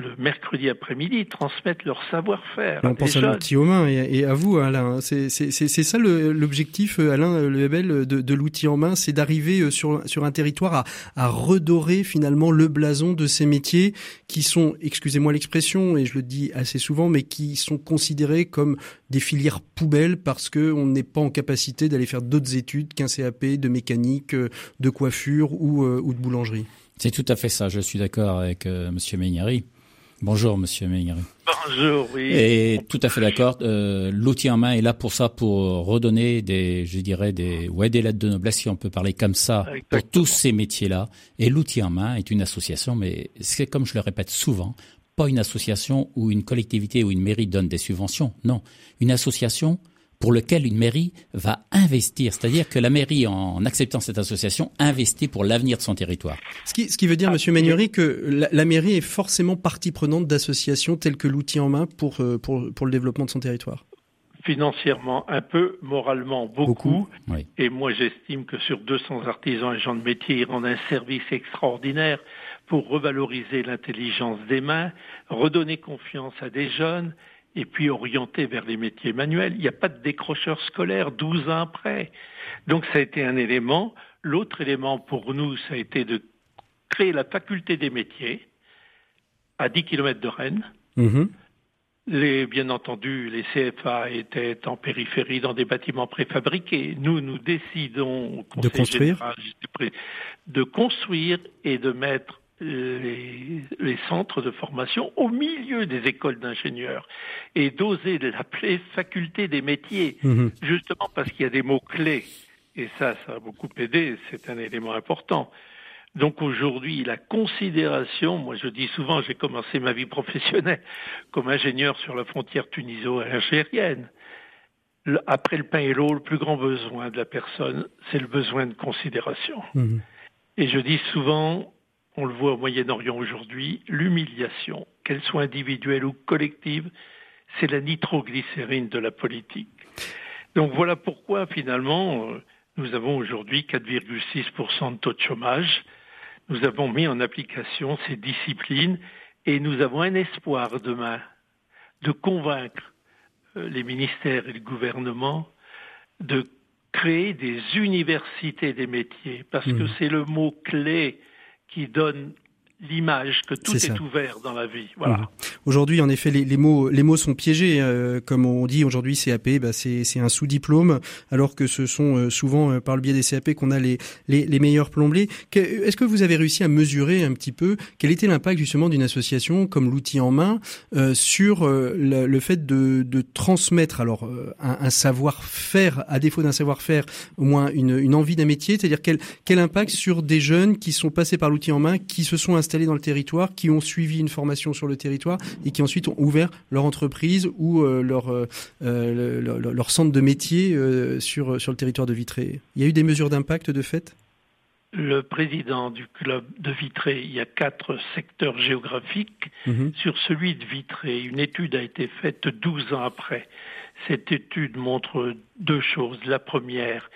le mercredi après-midi, transmettent leur savoir-faire.
On pense à l'outil aux mains et, à vous, Alain. C'est ça l'objectif, Alain Le Lebel, de, de l'outil en main, c'est d'arriver euh, sur, sur un territoire à, à, redorer finalement le blason de ces métiers qui sont, excusez-moi l'expression, et je le dis assez souvent, mais qui sont considérés comme des filières poubelles parce qu'on n'est pas en capacité d'aller faire d'autres études qu'un CAP de mécanique, euh, de coiffure ou, euh, ou de boulangerie.
C'est tout à fait ça. Je suis d'accord avec euh, Monsieur. Bonjour, Monsieur Meignery.
Bonjour, oui.
Et tout à fait d'accord. Euh, L'outil en main est là pour ça, pour redonner des, je dirais des, ouais, des lettres de noblesse, si on peut parler comme ça, pour tous ces métiers-là. Et l'outil en main est une association, mais c'est comme je le répète souvent, pas une association où une collectivité ou une mairie donne des subventions. Non, une association pour lequel une mairie va investir. C'est-à-dire que la mairie, en acceptant cette association, investit pour l'avenir de son territoire.
Ce qui, ce qui veut dire, Monsieur Magnory, que la, mairie est forcément partie prenante d'associations telles que l'outil en main pour, euh, pour, pour le développement de son territoire
financièrement un peu, moralement beaucoup. Et moi, j'estime que sur 200 artisans et gens de métier, ils rendent un service extraordinaire pour revaloriser l'intelligence des mains, redonner confiance à des jeunes et puis orienter vers les métiers manuels. Il n'y a pas de décrocheur scolaire 12 ans après. Donc ça a été un élément. L'autre élément pour nous, ça a été de créer la faculté des métiers à 10 km de Rennes. Mm-hmm. Les, bien entendu, les CFA étaient en périphérie dans des bâtiments préfabriqués. Nous, nous décidons
de construire,
de construire et de mettre les, les, centres de formation au milieu des écoles d'ingénieurs et d'oser l'appeler faculté des métiers, mhm. justement parce qu'il y a des mots-clés. Et ça, ça a beaucoup aidé, c'est un élément important. Donc aujourd'hui, la considération, moi je dis souvent, j'ai commencé ma vie professionnelle comme ingénieur sur la frontière tuniso-algérienne. Après le pain et l'eau, le plus grand besoin de la personne, c'est le besoin de considération. Mhm. Et je dis souvent, on le voit au Moyen-Orient aujourd'hui, l'humiliation, qu'elle soit individuelle ou collective, c'est la nitroglycérine de la politique. Donc voilà pourquoi finalement euh, nous avons aujourd'hui 4,6% de taux de chômage. Nous avons mis en application ces disciplines et nous avons un espoir demain de convaincre euh, les ministères et le gouvernement de créer des universités des métiers, parce que mmh. c'est le mot clé qui donne l'image que tout est, ouvert dans la vie. Voilà. Mhm.
Aujourd'hui, en effet, les, les, mots, les mots sont piégés. Euh, comme on dit aujourd'hui, CAP, bah, c'est un sous-diplôme, alors que ce sont euh, souvent euh, par le biais des CAP qu'on a les, les, les meilleurs plombiers. Est-ce que vous avez réussi à mesurer un petit peu quel était l'impact justement d'une association comme l'outil en main sur le, le, fait de, de transmettre alors un, un savoir-faire, à défaut d'un savoir-faire, au moins une, une envie d'un métier, c'est-à-dire quel, quel impact sur des jeunes qui sont passés par l'outil en main, qui se sont installés dans le territoire, qui ont suivi une formation sur le territoire et qui ensuite ont ouvert leur entreprise ou euh, leur, euh, euh, leur, leur, centre de métier sur, sur le territoire de Vitré. Il y a eu des mesures d'impact de fait?
Le président du club de Vitré, il y a quatre secteurs géographiques. Mhm. Sur celui de Vitré, une étude a été faite 12 ans après. Cette étude montre deux choses. La première,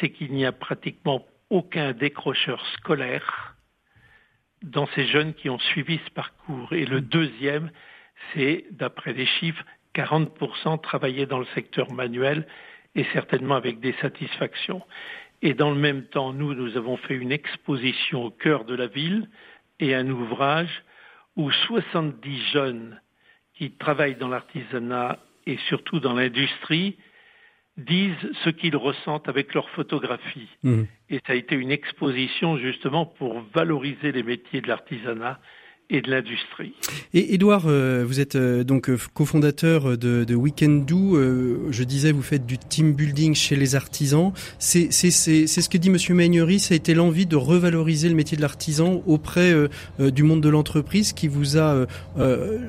c'est qu'il n'y a pratiquement aucun décrocheur scolaire dans ces jeunes qui ont suivi ce parcours. Et le deuxième, c'est, d'après les chiffres, 40% travaillaient dans le secteur manuel et certainement avec des satisfactions. Et dans le même temps, nous, nous avons fait une exposition au cœur de la ville et un ouvrage où 70 jeunes qui travaillent dans l'artisanat et surtout dans l'industrie disent ce qu'ils ressentent avec leur photographie. Mmh. Et ça a été une exposition justement pour valoriser les métiers de l'artisanat et de l'industrie.
Et Edouard, euh, vous êtes euh, donc euh, cofondateur de, de Weekend Do. je disais, vous faites du team building chez les artisans. C'est ce que dit Monsieur Maignery, ça a été l'envie de revaloriser le métier de l'artisan auprès du monde de l'entreprise qui vous a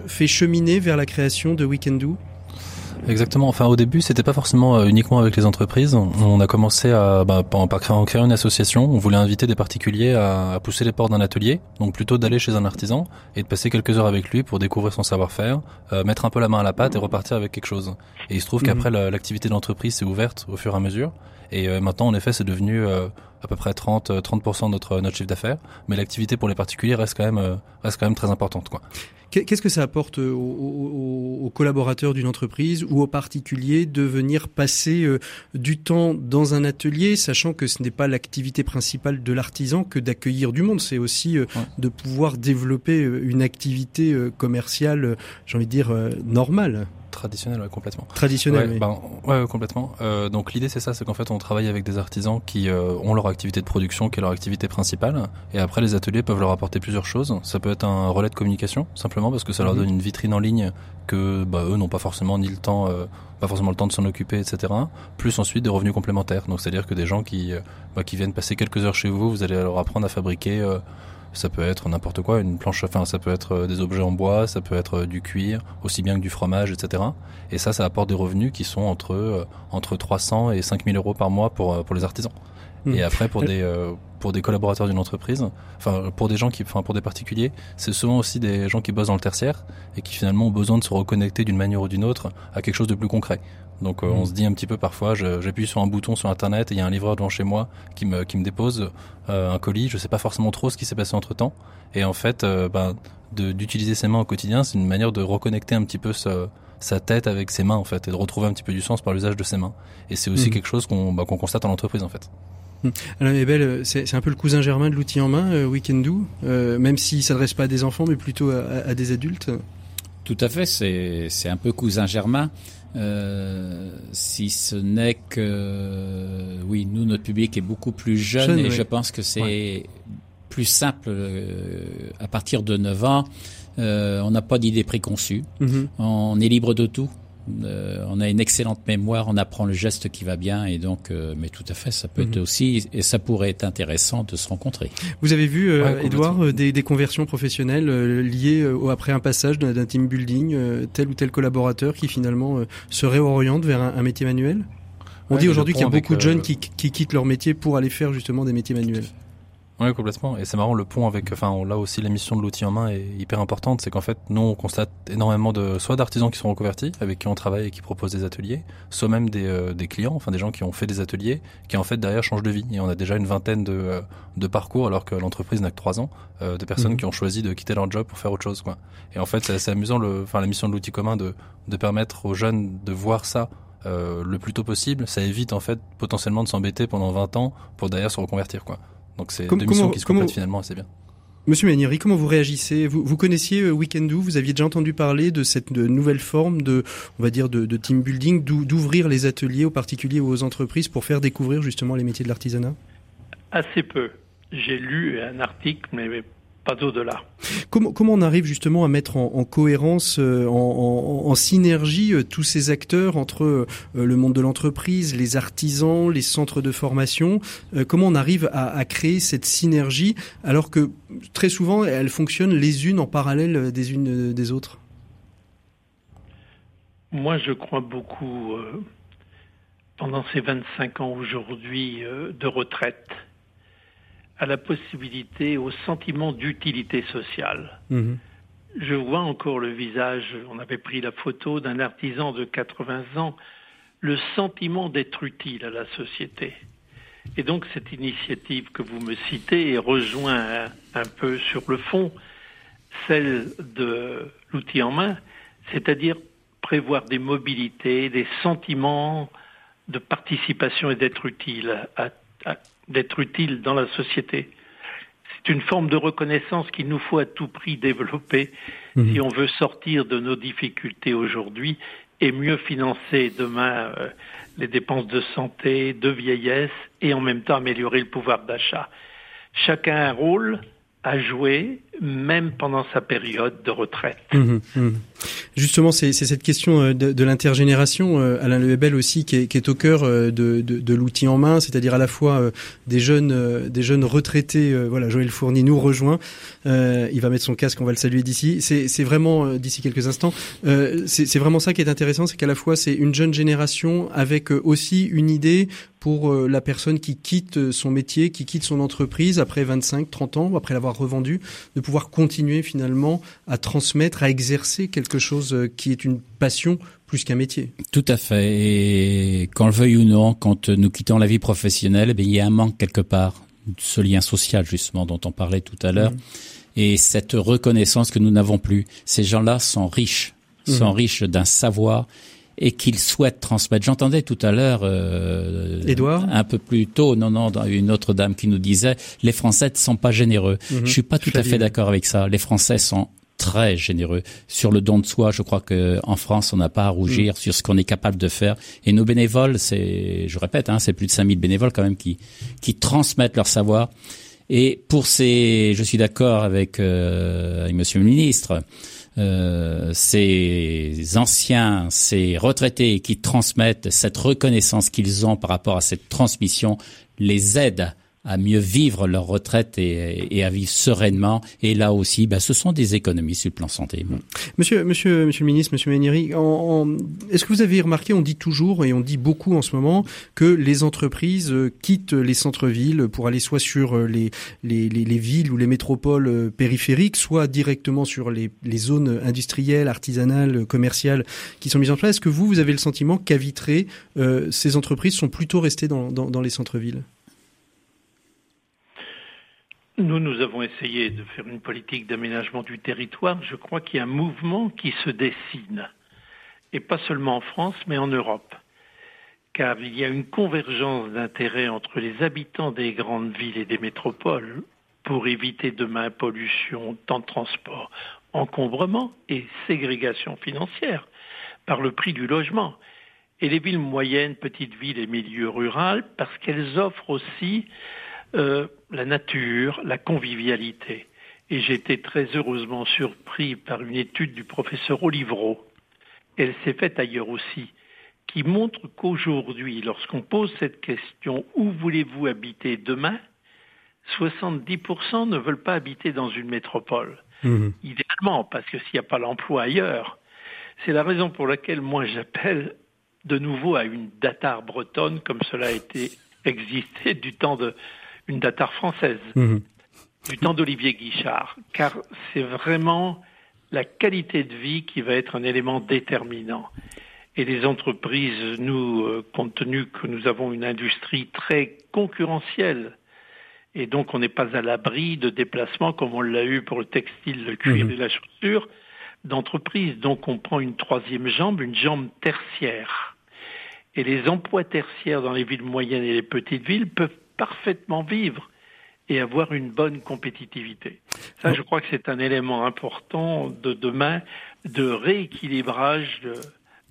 fait cheminer vers la création de Weekend Do?
Exactement. Enfin, au début, c'était pas forcément euh, uniquement avec les entreprises. On a commencé à, bah, par, créer, une association. On voulait inviter des particuliers à, pousser les portes d'un atelier, donc plutôt d'aller chez un artisan et de passer quelques heures avec lui pour découvrir son savoir-faire, euh, mettre un peu la main à la pâte et repartir avec quelque chose. Et il se trouve mhm. qu'après, l'activité d'entreprise s'est ouverte au fur et à mesure. Et euh, maintenant, en effet, c'est devenu à peu près 30 30% de notre notre chiffre d'affaires, mais l'activité pour les particuliers reste quand même reste quand même très importante quoi.
Qu'est-ce que ça apporte euh, aux, collaborateurs d'une entreprise ou aux particuliers de venir passer euh, du temps dans un atelier, sachant que ce n'est pas l'activité principale de l'artisan que d'accueillir du monde, c'est aussi euh, de pouvoir développer une activité commerciale, j'ai envie de dire, normale?
Traditionnel, ouais, complètement.
Traditionnel,
ouais, Ben, ouais, complètement. Euh, donc l'idée c'est ça, c'est qu'en fait on travaille avec des artisans qui euh, ont leur activité de production, qui est leur activité principale, et après les ateliers peuvent leur apporter plusieurs choses. Ça peut être un relais de communication, simplement parce que ça leur mhm. donne une vitrine en ligne que bah, eux n'ont pas forcément ni le temps, euh, pas forcément le temps de s'en occuper, etc. Plus ensuite des revenus complémentaires. Donc c'est-à-dire que des gens qui, euh, bah, qui viennent passer quelques heures chez vous, vous allez leur apprendre à fabriquer Ça peut être n'importe quoi, une planche, enfin ça peut être des objets en bois, ça peut être du cuir, aussi bien que du fromage, etc. Et ça, ça apporte des revenus qui sont entre entre 300 et 5000 euros par mois pour pour les artisans. Et hmm. après, pour des, euh, pour des collaborateurs d'une entreprise, enfin, pour des gens qui, enfin, pour des particuliers, c'est souvent aussi des gens qui bossent dans le tertiaire et qui finalement ont besoin de se reconnecter d'une manière ou d'une autre à quelque chose de plus concret. Donc, euh, on se dit un petit peu parfois, j'appuie sur un bouton sur Internet et il y a un livreur devant chez moi qui me, qui me dépose euh, un colis. Je sais pas forcément trop ce qui s'est passé entre temps. Et en fait, ben, d'utiliser ses mains au quotidien, c'est une manière de reconnecter un petit peu ce, sa tête avec ses mains en fait et de retrouver un petit peu du sens par l'usage de ses mains. Et c'est aussi hmm. quelque chose qu'on bah, qu'on constate en entreprise en fait.
Hum. Alain Ebel, c'est un peu le cousin germain de l'outil en main, euh, Weekend Do, euh, même s'il s'adresse pas à des enfants, mais plutôt à, des adultes.
Tout à fait, c'est un peu cousin germain. Euh, si ce n'est que, oui, nous, notre public est beaucoup plus jeune, et je pense que c'est plus simple à partir de 9 ans. on n'a pas d'idées préconçues. Mm-hmm. On est libre de tout. Euh, on a une excellente mémoire, on apprend le geste qui va bien et donc, euh, mais tout à fait, ça peut être mhm. aussi et ça pourrait être intéressant de se rencontrer.
Vous avez vu, euh, Edouard, des, des, conversions professionnelles liées après un passage d'un team building, tel ou tel collaborateur qui finalement se réoriente vers un, métier manuel? On dit aujourd'hui qu'il y a beaucoup de jeunes qui, qui quittent leur métier pour aller faire justement des métiers manuels.
Oui, complètement. Et c'est marrant, le pont avec, enfin, là aussi, la mission de l'outil en main est hyper importante. C'est qu'en fait, nous, on constate énormément de, soit d'artisans qui sont reconvertis, avec qui on travaille et qui proposent des ateliers, soit même des, euh, des clients, enfin, des gens qui ont fait des ateliers, qui en fait derrière changent de vie. Et on a déjà une vingtaine de, euh, de parcours, alors que l'entreprise n'a que trois ans, euh, de personnes mhm. qui ont choisi de quitter leur job pour faire autre chose, quoi. Et en fait, c'est assez amusant, le, enfin, la mission de l'outil commun de, de permettre aux jeunes de voir ça euh, le plus tôt possible. Ça évite, en fait, potentiellement de s'embêter pendant 20 ans pour derrière se reconvertir, quoi. Donc c'est deux missions qui se complètent finalement assez bien.
Monsieur Manieri, comment vous réagissez? Vous, vous connaissiez euh, Weekendoo Vous aviez déjà entendu parler de cette nouvelle forme de, on va dire, de, de team building, d'ouvrir les ateliers aux particuliers ou aux entreprises pour faire découvrir justement les métiers de l'artisanat?
Assez peu. J'ai lu un article, mais pas au-delà.
Comment, comment on arrive justement à mettre en, cohérence, euh, en, synergie euh, tous ces acteurs entre euh, le monde de l'entreprise, les artisans, les centres de formation Comment on arrive à, créer cette synergie alors que très souvent elles fonctionnent les unes en parallèle des unes des autres?
Moi, je crois beaucoup pendant ces 25 ans aujourd'hui de retraite à la possibilité, au sentiment d'utilité sociale. Mhm. Je vois encore le visage, on avait pris la photo d'un artisan de 80 ans, le sentiment d'être utile à la société. Et donc cette initiative que vous me citez rejoint un, peu sur le fond celle de l'outil en main, c'est-à-dire prévoir des mobilités, des sentiments de participation et d'être utile à, à, d'être utile dans la société. C'est une forme de reconnaissance qu'il nous faut à tout prix développer mhm. si on veut sortir de nos difficultés aujourd'hui et mieux financer demain euh, les dépenses de santé, de vieillesse et en même temps améliorer le pouvoir d'achat. Chacun a un rôle, à jouer, même pendant sa période de retraite. Mmh,
mmh. Justement, c'est cette question euh, de, de l'intergénération, euh, Alain Lebel aussi, qui est, qui est au cœur euh, de, de, de l'outil en main, c'est-à-dire à la fois des jeunes, des jeunes retraités. Voilà, Joël Fourny nous rejoint. il va mettre son casque, on va le saluer d'ici. C'est vraiment d'ici quelques instants. c'est vraiment ça qui est intéressant, c'est qu'à la fois c'est une jeune génération avec aussi une idée pour la personne qui quitte son métier, qui quitte son entreprise après 25, 30 ans, après l'avoir revendu, pouvoir continuer finalement à transmettre, à exercer quelque chose euh, qui est une passion plus qu'un métier.
Tout à fait. Et qu'on le veuille ou non, quand nous quittons la vie professionnelle, eh il y a un manque quelque part, ce lien social justement dont on parlait tout à l'heure, mmh. et cette reconnaissance que nous n'avons plus. Ces gens-là sont riches, sont mmh. riches d'un savoir et qu'il souhaite transmettre. J'entendais tout à l'heure, euh, un peu plus tôt, non, non, une autre dame qui nous disait, les Français ne sont pas généreux. Mhm. Je suis pas tout à fait d'accord avec ça. Les Français sont très généreux sur le don de soi. Je crois que en France, on n'a pas à rougir mhm. sur ce qu'on est capable de faire. Et nos bénévoles, c'est, je répète, hein, c'est plus de 5000 bénévoles quand même qui qui transmettent leur savoir. Et pour ces, je suis d'accord avec, euh, avec Monsieur le Ministre euh, ces anciens, ces retraités qui transmettent cette reconnaissance qu'ils ont par rapport à cette transmission, les aident à mieux vivre leur retraite et, à vivre sereinement. Et là aussi, ben, ce sont des économies sur le plan santé.
Monsieur, monsieur, monsieur le ministre, monsieur Méniri, est-ce que vous avez remarqué, on dit toujours et on dit beaucoup en ce moment que les entreprises euh, quittent les centres-villes pour aller soit sur euh, les, les, les, villes ou les métropoles euh, périphériques, soit directement sur les, les zones industrielles, artisanales, commerciales qui sont mises en place? Est-ce que vous, vous avez le sentiment qu'à Vitré, ces entreprises sont plutôt restées dans, dans, dans les centres-villes?
Nous, nous avons essayé de faire une politique d'aménagement du territoire. Je crois qu'il y a un mouvement qui se dessine, et pas seulement en France, mais en Europe. Car il y a une convergence d'intérêts entre les habitants des grandes villes et des métropoles pour éviter demain pollution, temps de transport, encombrement et ségrégation financière par le prix du logement. Et les villes moyennes, petites villes et milieux ruraux, parce qu'elles offrent aussi euh, la nature, la convivialité. Et j'ai été très heureusement surpris par une étude du professeur Olivreau, elle s'est faite ailleurs aussi, qui montre qu'aujourd'hui, lorsqu'on pose cette question où voulez-vous habiter demain, 70% ne veulent pas habiter dans une métropole. Mmh. Idéalement, parce que s'il n'y a pas l'emploi ailleurs. C'est la raison pour laquelle moi j'appelle de nouveau à une datar bretonne, comme cela a été existé du temps de, une datar française mhm. du temps d'Olivier Guichard, car c'est vraiment la qualité de vie qui va être un élément déterminant. Et les entreprises, nous, euh, compte tenu que nous avons une industrie très concurrentielle, et donc on n'est pas à l'abri de déplacements comme on l'a eu pour le textile, le cuir mhm. et la chaussure, d'entreprises. Donc on prend une troisième jambe, une jambe tertiaire. Et les emplois tertiaires dans les villes moyennes et les petites villes peuvent parfaitement vivre et avoir une bonne compétitivité. Ça, je crois que c'est un élément important de demain de rééquilibrage de,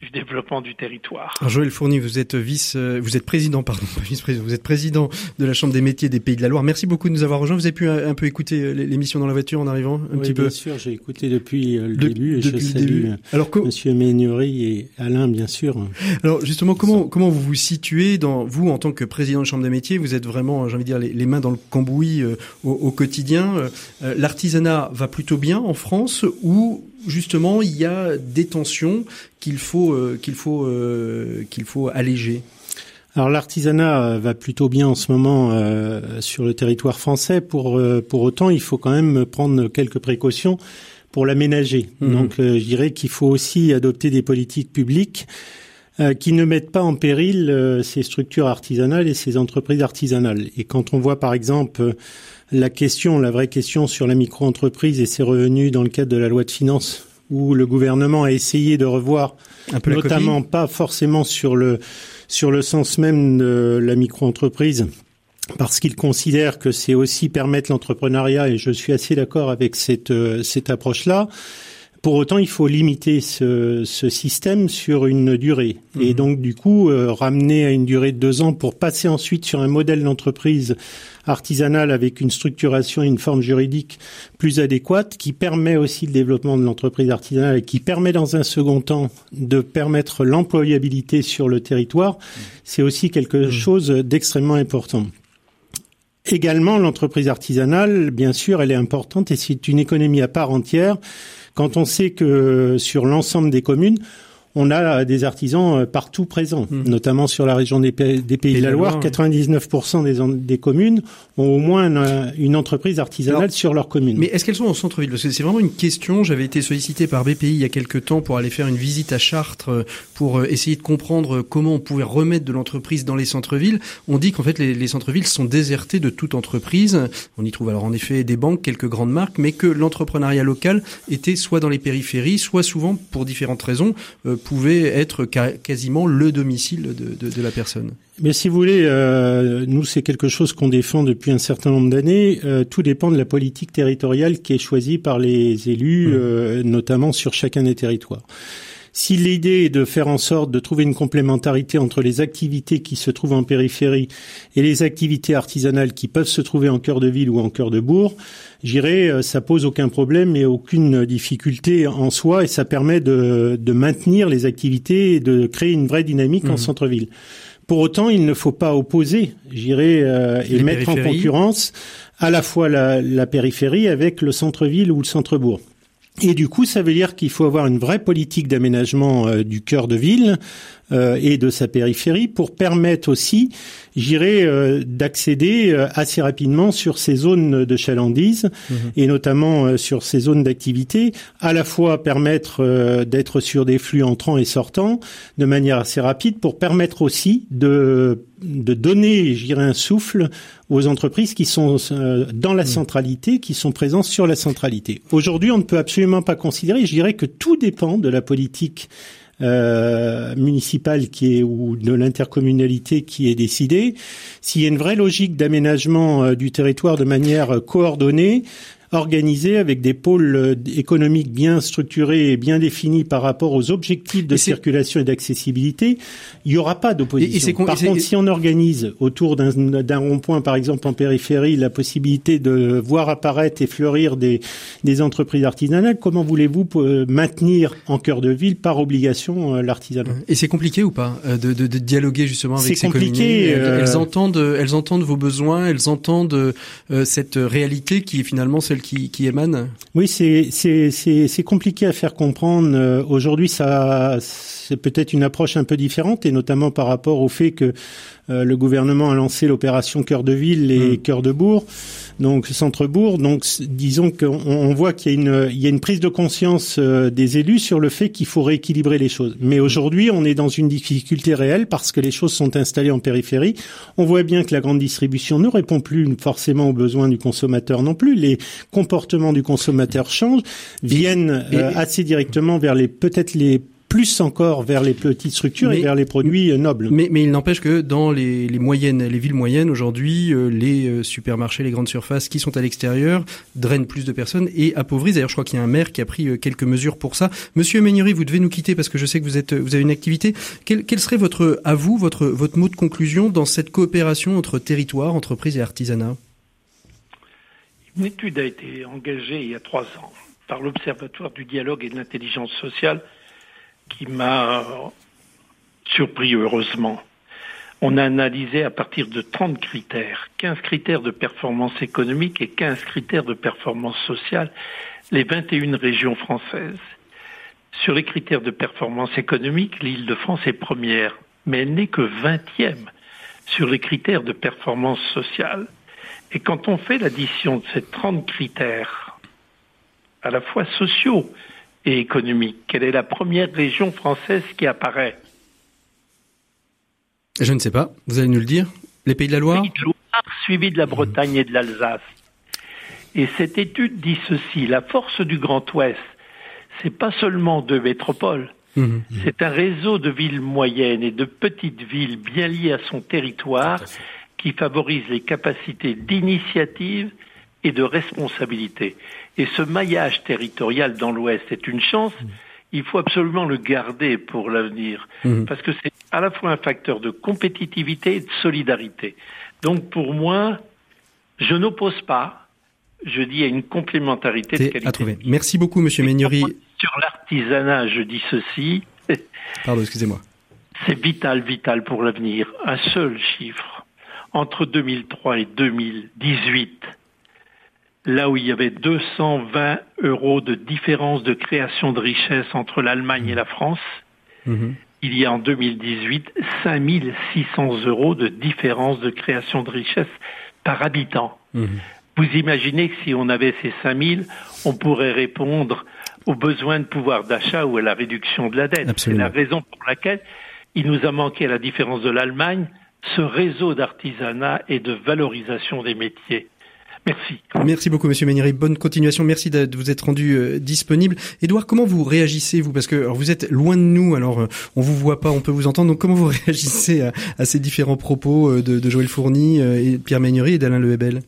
du développement du territoire.
Alors Joël Fourny, vous êtes vice, euh, vous êtes président, pardon, pas vice-président, vous êtes président de la Chambre des métiers des Pays de la Loire. Merci beaucoup de nous avoir rejoints. Vous avez pu un, peu écouter euh, l'émission dans la voiture en arrivant un petit peu.
Bien sûr, j'ai écouté depuis euh, le début et je salue Alors, Monsieur Méniori et Alain, bien sûr.
Alors justement, comment comment vous vous situez dans vous en tant que président de la Chambre des métiers Vous êtes vraiment, j'ai envie de dire, les, mains dans le cambouis au, au, quotidien. L'artisanat va plutôt bien en France ou justement il y a des tensions qu'il faut euh, qu'il faut euh, qu'il faut alléger
alors l'artisanat euh, va plutôt bien en ce moment sur le territoire français. Pour pour autant, il faut quand même prendre quelques précautions pour l'aménager. Mmh. Donc je dirais qu'il faut aussi adopter des politiques publiques qui ne mettent pas en péril ces structures artisanales et ces entreprises artisanales. Et quand on voit par exemple la question, la vraie question sur la micro-entreprise et ses revenus dans le cadre de la loi de finances, où le gouvernement a essayé de revoir, Un peu notamment pas forcément sur le sur le sens même de la micro-entreprise, parce qu'il considère que c'est aussi permettre l'entrepreneuriat, et je suis assez d'accord avec cette euh, cette approche-là. Pour autant, il faut limiter ce, ce système sur une durée. Et mhm. donc, du coup, euh, ramener à une durée de deux ans pour passer ensuite sur un modèle d'entreprise artisanale avec une structuration et une forme juridique plus adéquate qui permet aussi le développement de l'entreprise artisanale et qui permet dans un second temps de permettre l'employabilité sur le territoire, c'est aussi quelque mhm. chose d'extrêmement important. Également, l'entreprise artisanale, bien sûr, elle est importante et c'est une économie à part entière quand on sait que sur l'ensemble des communes, on a des artisans euh, partout présents, mmh. notamment sur la région des, Pays, de la Loire. 99% des, des, communes ont au moins une, entreprise artisanale sur leur commune.
Mais est-ce qu'elles sont au centre-ville? Parce que c'est vraiment une question. J'avais été sollicité par BPI il y a quelques temps pour aller faire une visite à Chartres euh, pour euh, essayer de comprendre comment on pouvait remettre de l'entreprise dans les centres-villes. On dit qu'en fait les, les centres-villes sont désertés de toute entreprise. On y trouve alors en effet des banques, quelques grandes marques, mais que l'entrepreneuriat local était soit dans les périphéries, soit souvent pour différentes raisons pouvait être quasiment le domicile de, la personne.
Mais si vous voulez, euh, nous c'est quelque chose qu'on défend depuis un certain nombre d'années. Euh, tout dépend de la politique territoriale qui est choisie par les élus, mmh. euh, notamment sur chacun des territoires. Si l'idée est de faire en sorte de trouver une complémentarité entre les activités qui se trouvent en périphérie et les activités artisanales qui peuvent se trouver en cœur de ville ou en cœur de bourg, j'irai, euh, ça pose aucun problème et aucune difficulté en soi et ça permet de, maintenir les activités et de créer une vraie dynamique en mmh. centre-ville. Pour autant, il ne faut pas opposer, j'irai, et mettre en concurrence à la fois la, la périphérie avec le centre-ville ou le centre-bourg. Et du coup, ça veut dire qu'il faut avoir une vraie politique d'aménagement euh, du cœur de ville euh, et de sa périphérie pour permettre aussi, j'irais, euh, d'accéder assez rapidement sur ces zones de chalandise mhm. et notamment sur ces zones d'activité, à la fois permettre d'être sur des flux entrants et sortants de manière assez rapide pour permettre aussi de de donner, j'irais, un souffle aux entreprises qui sont euh, dans la mm. centralité, qui sont présentes sur la centralité. Aujourd'hui, on ne peut absolument pas considérer, je dirais que tout dépend de la politique euh, municipale qui est ou de l'intercommunalité qui est décidée. S'il y a une vraie logique d'aménagement euh, du territoire de manière coordonnée, organisé avec des pôles euh, économiques bien structurés et bien définis par rapport aux objectifs de circulation et d'accessibilité, il n'y aura pas d'opposition. Par contre, si on organise autour d'un rond-point, par exemple en périphérie, la possibilité de voir apparaître et fleurir des, des entreprises artisanales, comment voulez-vous euh, maintenir en cœur de ville par obligation euh, l'artisanat?
Et c'est compliqué ou pas de, de, de, dialoguer justement avec ces compliqué, elles, elles, entendent, elles entendent vos besoins, elles entendent cette réalité qui est finalement celle qui, qui émanent
Oui, c'est compliqué à faire comprendre. Euh, aujourd'hui, ça c'est peut-être une approche un peu différente, et notamment par rapport au fait que euh, le gouvernement a lancé l'opération cœur de ville et mmh. cœur de bourg donc centre-bourg. Donc disons qu'on voit qu'il y a une, il y a une prise de conscience euh, des élus sur le fait qu'il faut rééquilibrer les choses. Mais aujourd'hui, on est dans une difficulté réelle parce que les choses sont installées en périphérie. On voit bien que la grande distribution ne répond plus forcément aux besoins du consommateur non plus. Les comportements du consommateur changent, viennent euh, assez directement vers les peut-être les plus encore vers les petites structures et vers les produits euh, nobles.
Mais, mais il n'empêche que dans les, les, moyennes, les villes moyennes aujourd'hui, euh, les euh, supermarchés, les grandes surfaces qui sont à l'extérieur drainent plus de personnes et appauvrissent. D'ailleurs, je crois qu'il y a un maire qui a pris quelques mesures pour ça. Monsieur Meignery, vous devez nous quitter parce que je sais que vous êtes, vous avez une activité. Quel, quel serait votre, à vous, votre, votre mot de conclusion dans cette coopération entre territoire, entreprise et artisanat
Une étude a été engagée il y a trois ans par l'Observatoire du dialogue et de l'intelligence sociale qui m'a surpris heureusement. On a analysé à partir de 30 critères, 15 critères de performance économique et 15 critères de performance sociale, les 21 régions françaises. Sur les critères de performance économique, l'île de France est première, mais elle n'est que 20e sur les critères de performance sociale. Et quand on fait l'addition de ces 30 critères, à la fois sociaux, et économique. Quelle est la première région française qui apparaît?
Je ne sais pas. Vous allez nous le dire Les Pays de la Loire,
Pays de Loire Suivi de la Bretagne et de l'Alsace. Et cette étude dit ceci la force du Grand Ouest, c'est pas seulement deux métropoles. Mhm. C'est un réseau de villes moyennes et de petites villes bien liées à son territoire qui favorise les capacités d'initiative et de responsabilité. Et ce maillage territorial dans l'Ouest est une chance. Mm. Il faut absolument le garder pour l'avenir, mm. parce que c'est à la fois un facteur de compétitivité et de solidarité. Donc pour moi, je n'oppose pas, je dis à une complémentarité de qualité.
À trouver. Merci beaucoup, Monsieur Méniori.
Sur l'artisanat, je dis ceci.
Pardon, excusez-moi.
C'est vital, vital pour l'avenir. Un seul chiffre. Entre 2003 et 2018, là où il y avait 220 euros de différence de création de richesse entre l'Allemagne et la France, mhm. il y a en 2018 5600 euros de différence de création de richesse par habitant. Mhm. Vous imaginez que si on avait ces 5000, on pourrait répondre aux besoins de pouvoir d'achat ou à la réduction de la dette. C'est la raison pour laquelle il nous a manqué, à la différence de l'Allemagne, ce réseau d'artisanat et de valorisation des métiers. Merci.
Merci beaucoup, Monsieur Méniri. Bonne continuation. Merci de vous être rendu euh, disponible. Édouard, comment vous réagissez vous? Parce que vous êtes loin de nous, alors euh, on vous voit pas, on peut vous entendre. Donc comment vous réagissez à, à ces différents propos euh, de, de Joël Fourny et Pierre Méniri et d'Alain Lehebel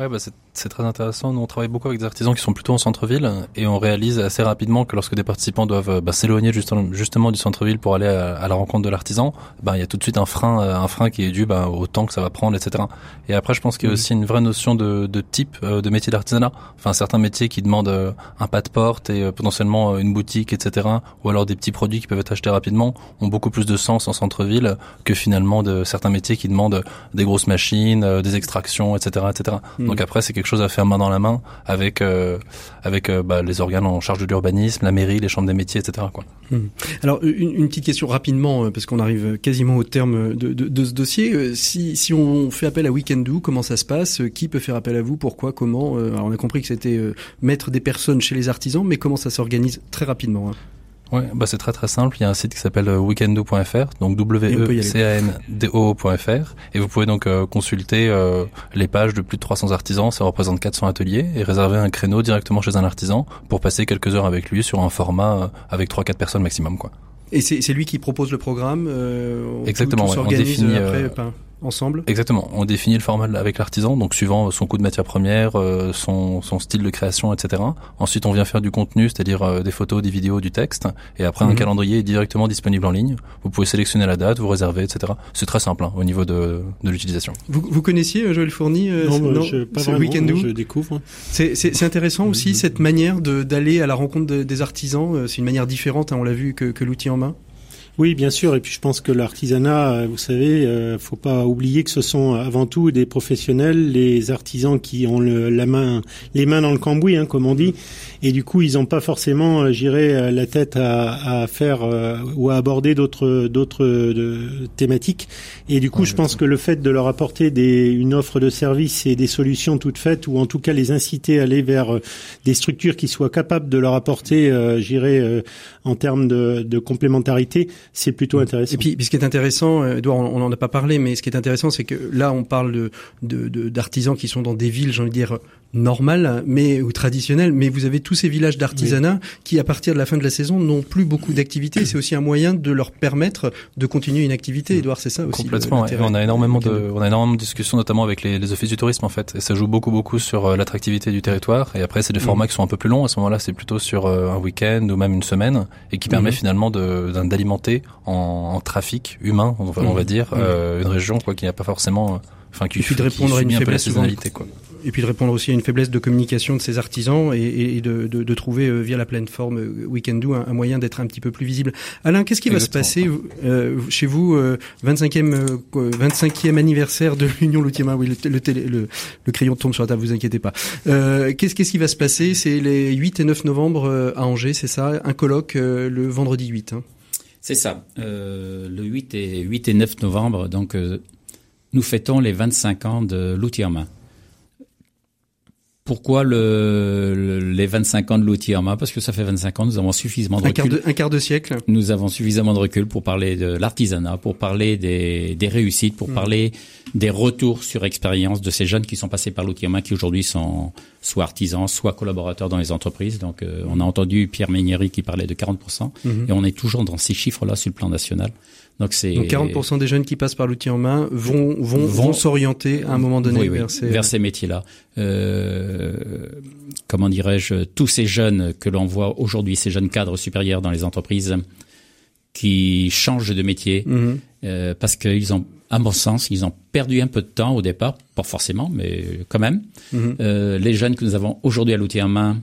Ouais, bah c'est C'est très intéressant. Nous, on travaille beaucoup avec des artisans qui sont plutôt en centre-ville et on réalise assez rapidement que lorsque des participants doivent bah, s'éloigner justement, du centre-ville pour aller à, la rencontre de l'artisan, bah, il y a tout de suite un frein, euh, un frein qui est dû bah, au temps que ça va prendre, etc. Et après, je pense qu'il y a aussi une vraie notion de, de type euh, de métier d'artisanat. Enfin, certains métiers qui demandent euh, un pas de porte et potentiellement une boutique, etc. Ou alors des petits produits qui peuvent être achetés rapidement ont beaucoup plus de sens en centre-ville que finalement de certains métiers qui demandent des grosses machines, des extractions, etc., etc. Mm. Donc après, c'est quelque chose à faire main dans la main avec euh, avec euh, bah, les organes en charge de l'urbanisme, la mairie, les chambres des métiers, etc.
Hmm. Alors une, petite question rapidement euh, parce qu'on arrive quasiment au terme de, ce dossier. Si, si on fait appel à Weekendoo, comment ça se passe? Qui peut faire appel à vous? Pourquoi? Comment? On a compris que c'était mettre des personnes chez les artisans, mais comment ça s'organise très rapidement hein?
Ouais, bah c'est très très simple. Il y a un site qui s'appelle euh, weekendo.fr, donc w e c a n d o.fr, et vous pouvez donc euh, consulter euh, les pages de plus de 300 artisans. Ça représente 400 ateliers et réserver un créneau directement chez un artisan pour passer quelques heures avec lui sur un format avec 3-4 personnes maximum, quoi.
Et c'est lui qui propose le programme.
Exactement. on définit. Après,
ensemble
Exactement. On définit le format avec l'artisan, donc suivant son coût de matière première, euh, son, son style de création, etc. Ensuite, on vient faire du contenu, c'est-à-dire euh, des photos, des vidéos, du texte. Et après, un mhm. calendrier est directement disponible en ligne. Vous pouvez sélectionner la date, vous réserver, etc. C'est très simple hein, au niveau de, de l'utilisation.
Vous, vous connaissiez euh, Joël Fourni
Non, non je, pas vraiment, week-end je découvre.
C'est intéressant aussi mhm. cette manière d'aller à la rencontre des artisans. C'est une manière différente, hein, on l'a vu, que, que l'outil en main.
Oui, bien sûr. Et puis je pense que l'artisanat, euh, vous savez, euh, faut pas oublier que ce sont avant tout des professionnels, les artisans qui ont le, la main, les mains dans le cambouis, hein, comme on dit. Et du coup, ils n'ont pas forcément, euh, j'irais, euh, la tête à, à faire ou à aborder d'autres d'autres thématiques. Et du coup, je pense que le fait de leur apporter des, une offre de service et des solutions toutes faites, ou en tout cas les inciter à aller vers des structures qui soient capables de leur apporter, j'irais, en termes de, de complémentarité, c'est plutôt mm. intéressant.
Et puis, ce qui est intéressant, euh, Edouard, on n'en a pas parlé, mais ce qui est intéressant, c'est que là, on parle de d'artisans qui sont dans des villes, j'ai envie de dire normales, mais ou traditionnelles, mais vous avez tous ces villages d'artisanat qui, à partir de la fin de la saison, n'ont plus beaucoup d'activités. C'est aussi un moyen de leur permettre de continuer une activité. Edouard, c'est ça aussi.
Complètement. on a énormément de, on a énormément de discussions, notamment avec les, les offices du tourisme en fait, et ça joue beaucoup beaucoup sur euh, l'attractivité du territoire. Et après, c'est des mm. formats qui sont un peu plus longs. À ce moment-là, c'est plutôt sur euh, un week-end ou même une semaine, et qui permet mm. finalement d'alimenter en, en, trafic humain, on va, on va mm. dire, euh, une région quoi qui n'a pas forcément, enfin qui,
et de répondre à une faiblesse
quoi
et puis de répondre aussi à une faiblesse de communication de ces artisans et, et de, de, de, trouver euh, via la plateforme euh, Weekendoo un, un moyen d'être un petit peu plus visible. Alain, qu'est-ce qui va se passer euh, chez vous 25e 25e anniversaire de l'Union Loutier-Main Oui, le, le, le, crayon tombe sur la table, vous inquiétez pas. qu'est-ce qu'est-ce qui va se passer? C'est les 8 et 9 novembre à Angers, c'est ça? Un colloque le vendredi 8. Hein.
C'est ça. le 8 et 8 et 9 novembre, donc nous fêtons les 25 ans de l'outil en main. Pourquoi le, les 25 ans de l'outil en main Parce que ça fait 25 ans, nous avons suffisamment de
recul. Un quart de, un quart de siècle.
Nous avons suffisamment de recul pour parler de l'artisanat, pour parler des, des réussites, pour mm. parler des retours sur expérience de ces jeunes qui sont passés par l'outil en main, qui aujourd'hui sont soit artisans, soit collaborateurs dans les entreprises. Donc, euh, on a entendu Pierre Ménieri qui parlait de 40%, mm-hmm. et on est toujours dans ces chiffres-là sur le plan national.
Donc c'est 40% des jeunes qui passent par l'outil en main vont vont vont, s'orienter à un moment donné vers, ces...
vers ces métiers-là. Euh, comment dirais-je Tous ces jeunes que l'on voit aujourd'hui, ces jeunes cadres supérieurs dans les entreprises, qui changent de métier mhm. euh, parce qu'ils ont, à mon sens, ils ont perdu un peu de temps au départ, pas forcément, mais quand même. Mhm. Euh, les jeunes que nous avons aujourd'hui à l'outil en main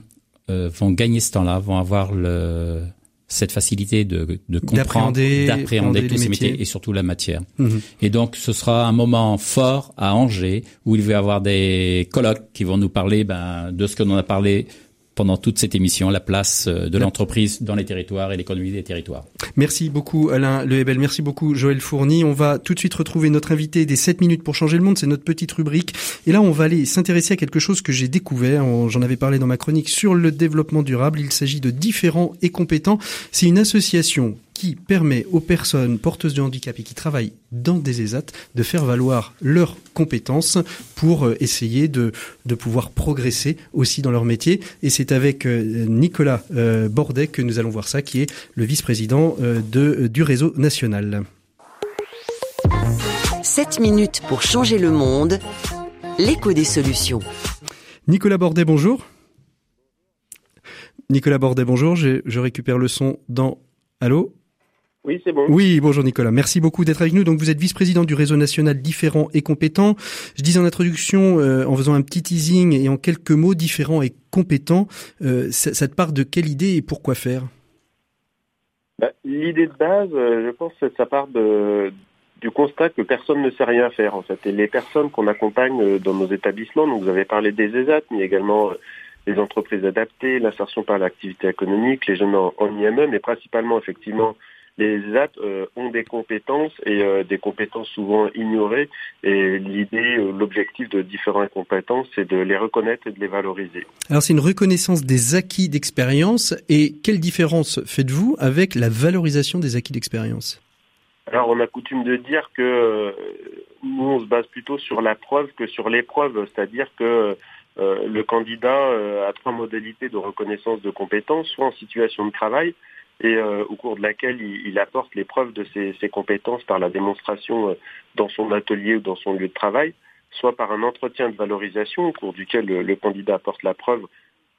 euh, vont gagner ce temps-là, vont avoir le cette facilité de, de comprendre, d'appréhender tous ces métiers. et surtout la matière. Mhm. Et donc, ce sera un moment fort à Angers où il va y avoir des colloques qui vont nous parler ben, de ce que l'on a parlé pendant toute cette émission, la place euh, de l'entreprise dans les territoires et l'économie des territoires.
Merci beaucoup Alain Lehebel, merci beaucoup Joël Fourny. On va tout de suite retrouver notre invité des 7 minutes pour changer le monde, c'est notre petite rubrique. Et là, on va aller s'intéresser à quelque chose que j'ai découvert, j'en avais parlé dans ma chronique sur le développement durable. Il s'agit de différents et compétents. C'est une association qui permet aux personnes porteuses de handicap et qui travaillent dans des ESAT de faire valoir leurs compétences pour euh, essayer de, de pouvoir progresser aussi dans leur métier. Et c'est avec euh, Nicolas euh, Bordet que nous allons voir ça, qui est le vice-président de, du réseau national.
7 minutes pour changer le monde, l'écho des solutions.
Nicolas Bordet, bonjour. Nicolas Bordet, bonjour. Je, je récupère le son dans... Allô?
Oui, c'est bon.
Oui, bonjour Nicolas. Merci beaucoup d'être avec nous. Donc vous êtes vice-président du réseau national différent et compétent. Je disais en introduction, euh, en faisant un petit teasing et en quelques mots, différent et compétent, euh, ça, ça, te part de quelle idée et pourquoi faire?
Bah, L'idée de base, euh, je pense que ça part de, du constat que personne ne sait rien faire en fait. Et les personnes qu'on accompagne euh, dans nos établissements, donc vous avez parlé des ESAT, mais également les entreprises adaptées, l'insertion par l'activité économique, les jeunes en, en IME, mais principalement effectivement les ZAT euh, ont des compétences et euh, des compétences souvent ignorées. Et l'idée, euh, l'objectif de différentes compétences, c'est de les reconnaître et de les valoriser.
Alors c'est une reconnaissance des acquis d'expérience. Et quelle différence faites-vous avec la valorisation des acquis d'expérience?
Alors on a coutume de dire que nous on se base plutôt sur la preuve que sur l'épreuve, c'est-à-dire que le candidat a trois modalités de reconnaissance de compétences, soit en situation de travail, et euh, au cours de laquelle il, il apporte les preuves de ses, ses, compétences par la démonstration euh, dans son atelier ou dans son lieu de travail, soit par un entretien de valorisation au cours duquel le, le candidat apporte la preuve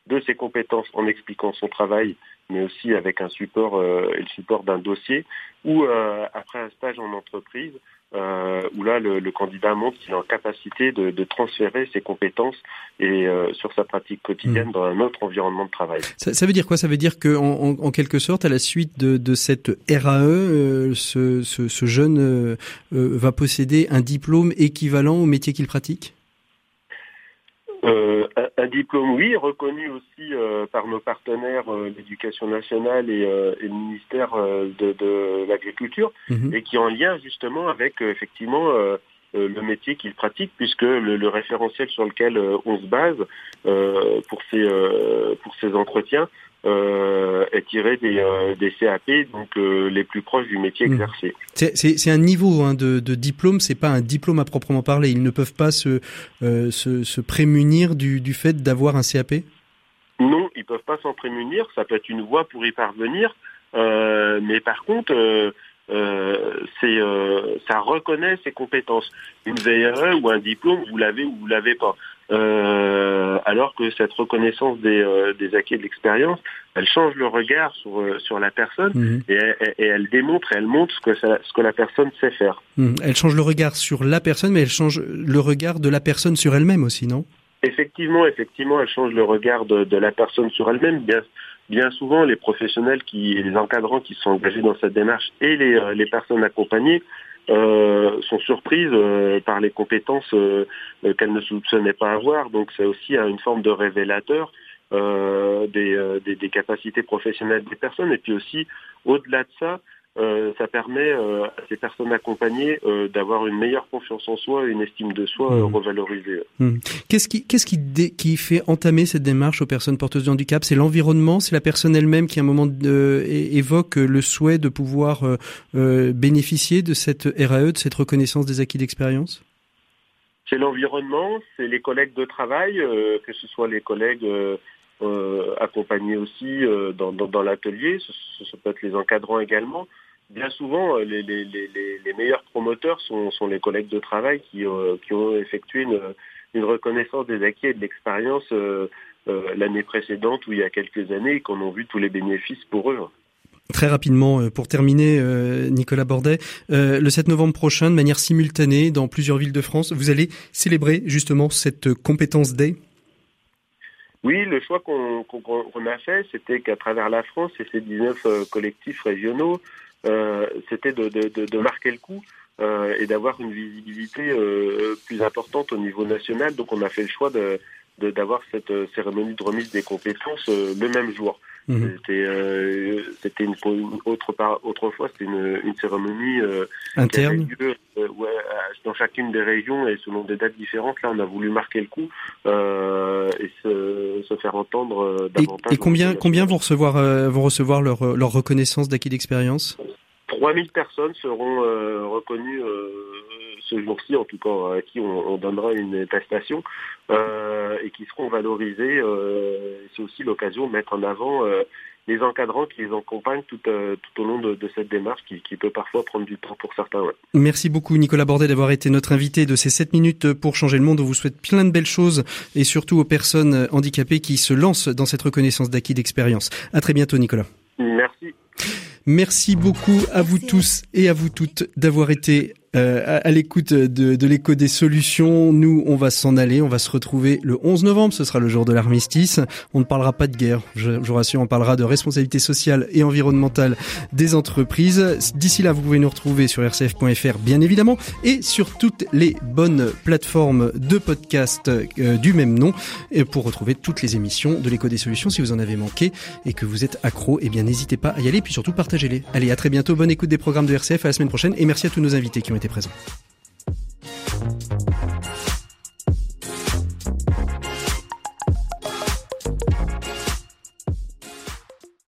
de ses compétences en expliquant son travail, mais aussi avec un support euh, le support d'un dossier, ou euh, après un stage en entreprise, euh, où là le, le candidat montre qu'il est en capacité de, de, transférer ses compétences et euh, sur sa pratique quotidienne mmh. dans un autre environnement de travail.
Ça, ça veut dire quoi? Ça veut dire que en, en, en, quelque sorte, à la suite de, de cette RAE, euh, ce, ce, ce, jeune euh, va posséder un diplôme équivalent au métier qu'il pratique?
Euh, un, un, diplôme, oui, reconnu aussi euh, par nos partenaires, euh, l'éducation nationale et, euh, et, le ministère euh, de, de l'Agriculture, mmh. et qui est en lien justement avec effectivement le métier qu'il pratique, puisque le, le, référentiel sur lequel on se base pour ces pour ces entretiens euh, est tiré des, euh, des CAP, donc euh, les plus proches du métier mmh. exercé.
C'est un niveau hein, de, de, diplôme, c'est pas un diplôme à proprement parler. Ils ne peuvent pas se, euh, se, se, prémunir du, du fait d'avoir un CAP
Non, ils peuvent pas s'en prémunir. Ça peut être une voie pour y parvenir, mais par contre. c'est ça reconnaît ses compétences. Une VRE ou un diplôme, vous l'avez ou vous l'avez pas. Euh, alors que cette reconnaissance des, euh, des acquis de l'expérience, elle change le regard sur, euh, sur la personne mmh. et, et, et, elle démontre, elle montre ce que, ça, ce que la personne sait faire.
Mmh. Elle change le regard sur la personne, mais elle change le regard de la personne sur elle-même aussi, non?
Effectivement, effectivement, elle change le regard de, de la personne sur elle-même. Bien, bien souvent, les professionnels qui, les encadrants qui sont engagés dans cette démarche et les, euh, les personnes accompagnées euh, sont surprises euh, par les compétences euh, qu'elles ne soupçonnaient pas avoir. Donc c'est aussi une forme de révélateur des, des, des, capacités professionnelles des personnes. Et puis aussi, au-delà de ça, euh, ça permet euh, à ces personnes accompagnées euh, d'avoir une meilleure confiance en soi, une estime de soi mmh. revalorisée.
Mmh. Qu'est-ce qui, qu'est-ce qui, dé, qui fait entamer cette démarche aux personnes porteuses de handicap? C'est l'environnement, c'est la personne elle-même qui à un moment de, évoque le souhait de pouvoir bénéficier de cette RAE, de cette reconnaissance des acquis d'expérience?
C'est l'environnement, c'est les collègues de travail, que ce soit les collègues accompagnés aussi dans, dans, dans l'atelier, ce, ce, peut être les encadrants également. Bien souvent, euh, les, les, les, les meilleurs promoteurs sont, sont, les collègues de travail qui, euh, qui ont effectué une, une, reconnaissance des acquis et de l'expérience euh, l'année précédente ou il y a quelques années et qu'on a vu tous les bénéfices pour eux.
Très rapidement, pour terminer, Nicolas Bordet, le 7 novembre prochain, de manière simultanée, dans plusieurs villes de France, vous allez célébrer justement cette compétence day
oui, le choix qu'on qu qu a fait, c'était qu'à travers la France et ses 19 euh, collectifs régionaux, c'était de, marquer le coup euh, et d'avoir une visibilité euh, plus importante au niveau national. Donc on a fait le choix de d'avoir cette euh, cérémonie de remise des compétences euh, le même jour. Mmh. C'était euh, c'était une, une, autre autrefois c'était une, une cérémonie euh,
interne
lieu, euh, ouais, dans chacune des régions et selon des dates différentes. Là, on a voulu marquer le coup et se, se, faire entendre davantage.
Et, et combien combien vont recevoir vont recevoir leur leur reconnaissance d'acquis d'expérience?
3000 personnes seront reconnues ce jour-ci, en tout cas à qui on, on donnera une prestation euh, et qui seront valorisés. Euh, c'est aussi l'occasion de mettre en avant euh, les encadrants qui les accompagnent tout, tout au long de, cette démarche qui, qui, peut parfois prendre du temps pour certains.
Merci beaucoup Nicolas Bordet d'avoir été notre invité de ces 7 minutes pour changer le monde. On vous souhaite plein de belles choses et surtout aux personnes handicapées qui se lancent dans cette reconnaissance d'acquis d'expérience. À très bientôt Nicolas.
Merci.
Merci beaucoup à vous tous et à vous toutes d'avoir été euh, à, l'écoute de, de l'écho des solutions. Nous, on va s'en aller. On va se retrouver le 11 novembre. Ce sera le jour de l'armistice. On ne parlera pas de guerre. Je, vous rassure, on parlera de responsabilité sociale et environnementale des entreprises. D'ici là, vous pouvez nous retrouver sur rcf.fr, bien évidemment, et sur toutes les bonnes plateformes de podcast euh, du même nom et pour retrouver toutes les émissions de l'écho des solutions. Si vous en avez manqué et que vous êtes accro, eh bien, n'hésitez pas à y aller. Puis surtout, partagez-les. Allez, à très bientôt. Bonne écoute des programmes de RCF. À la semaine prochaine. Et merci à tous nos invités qui ont étaient présents.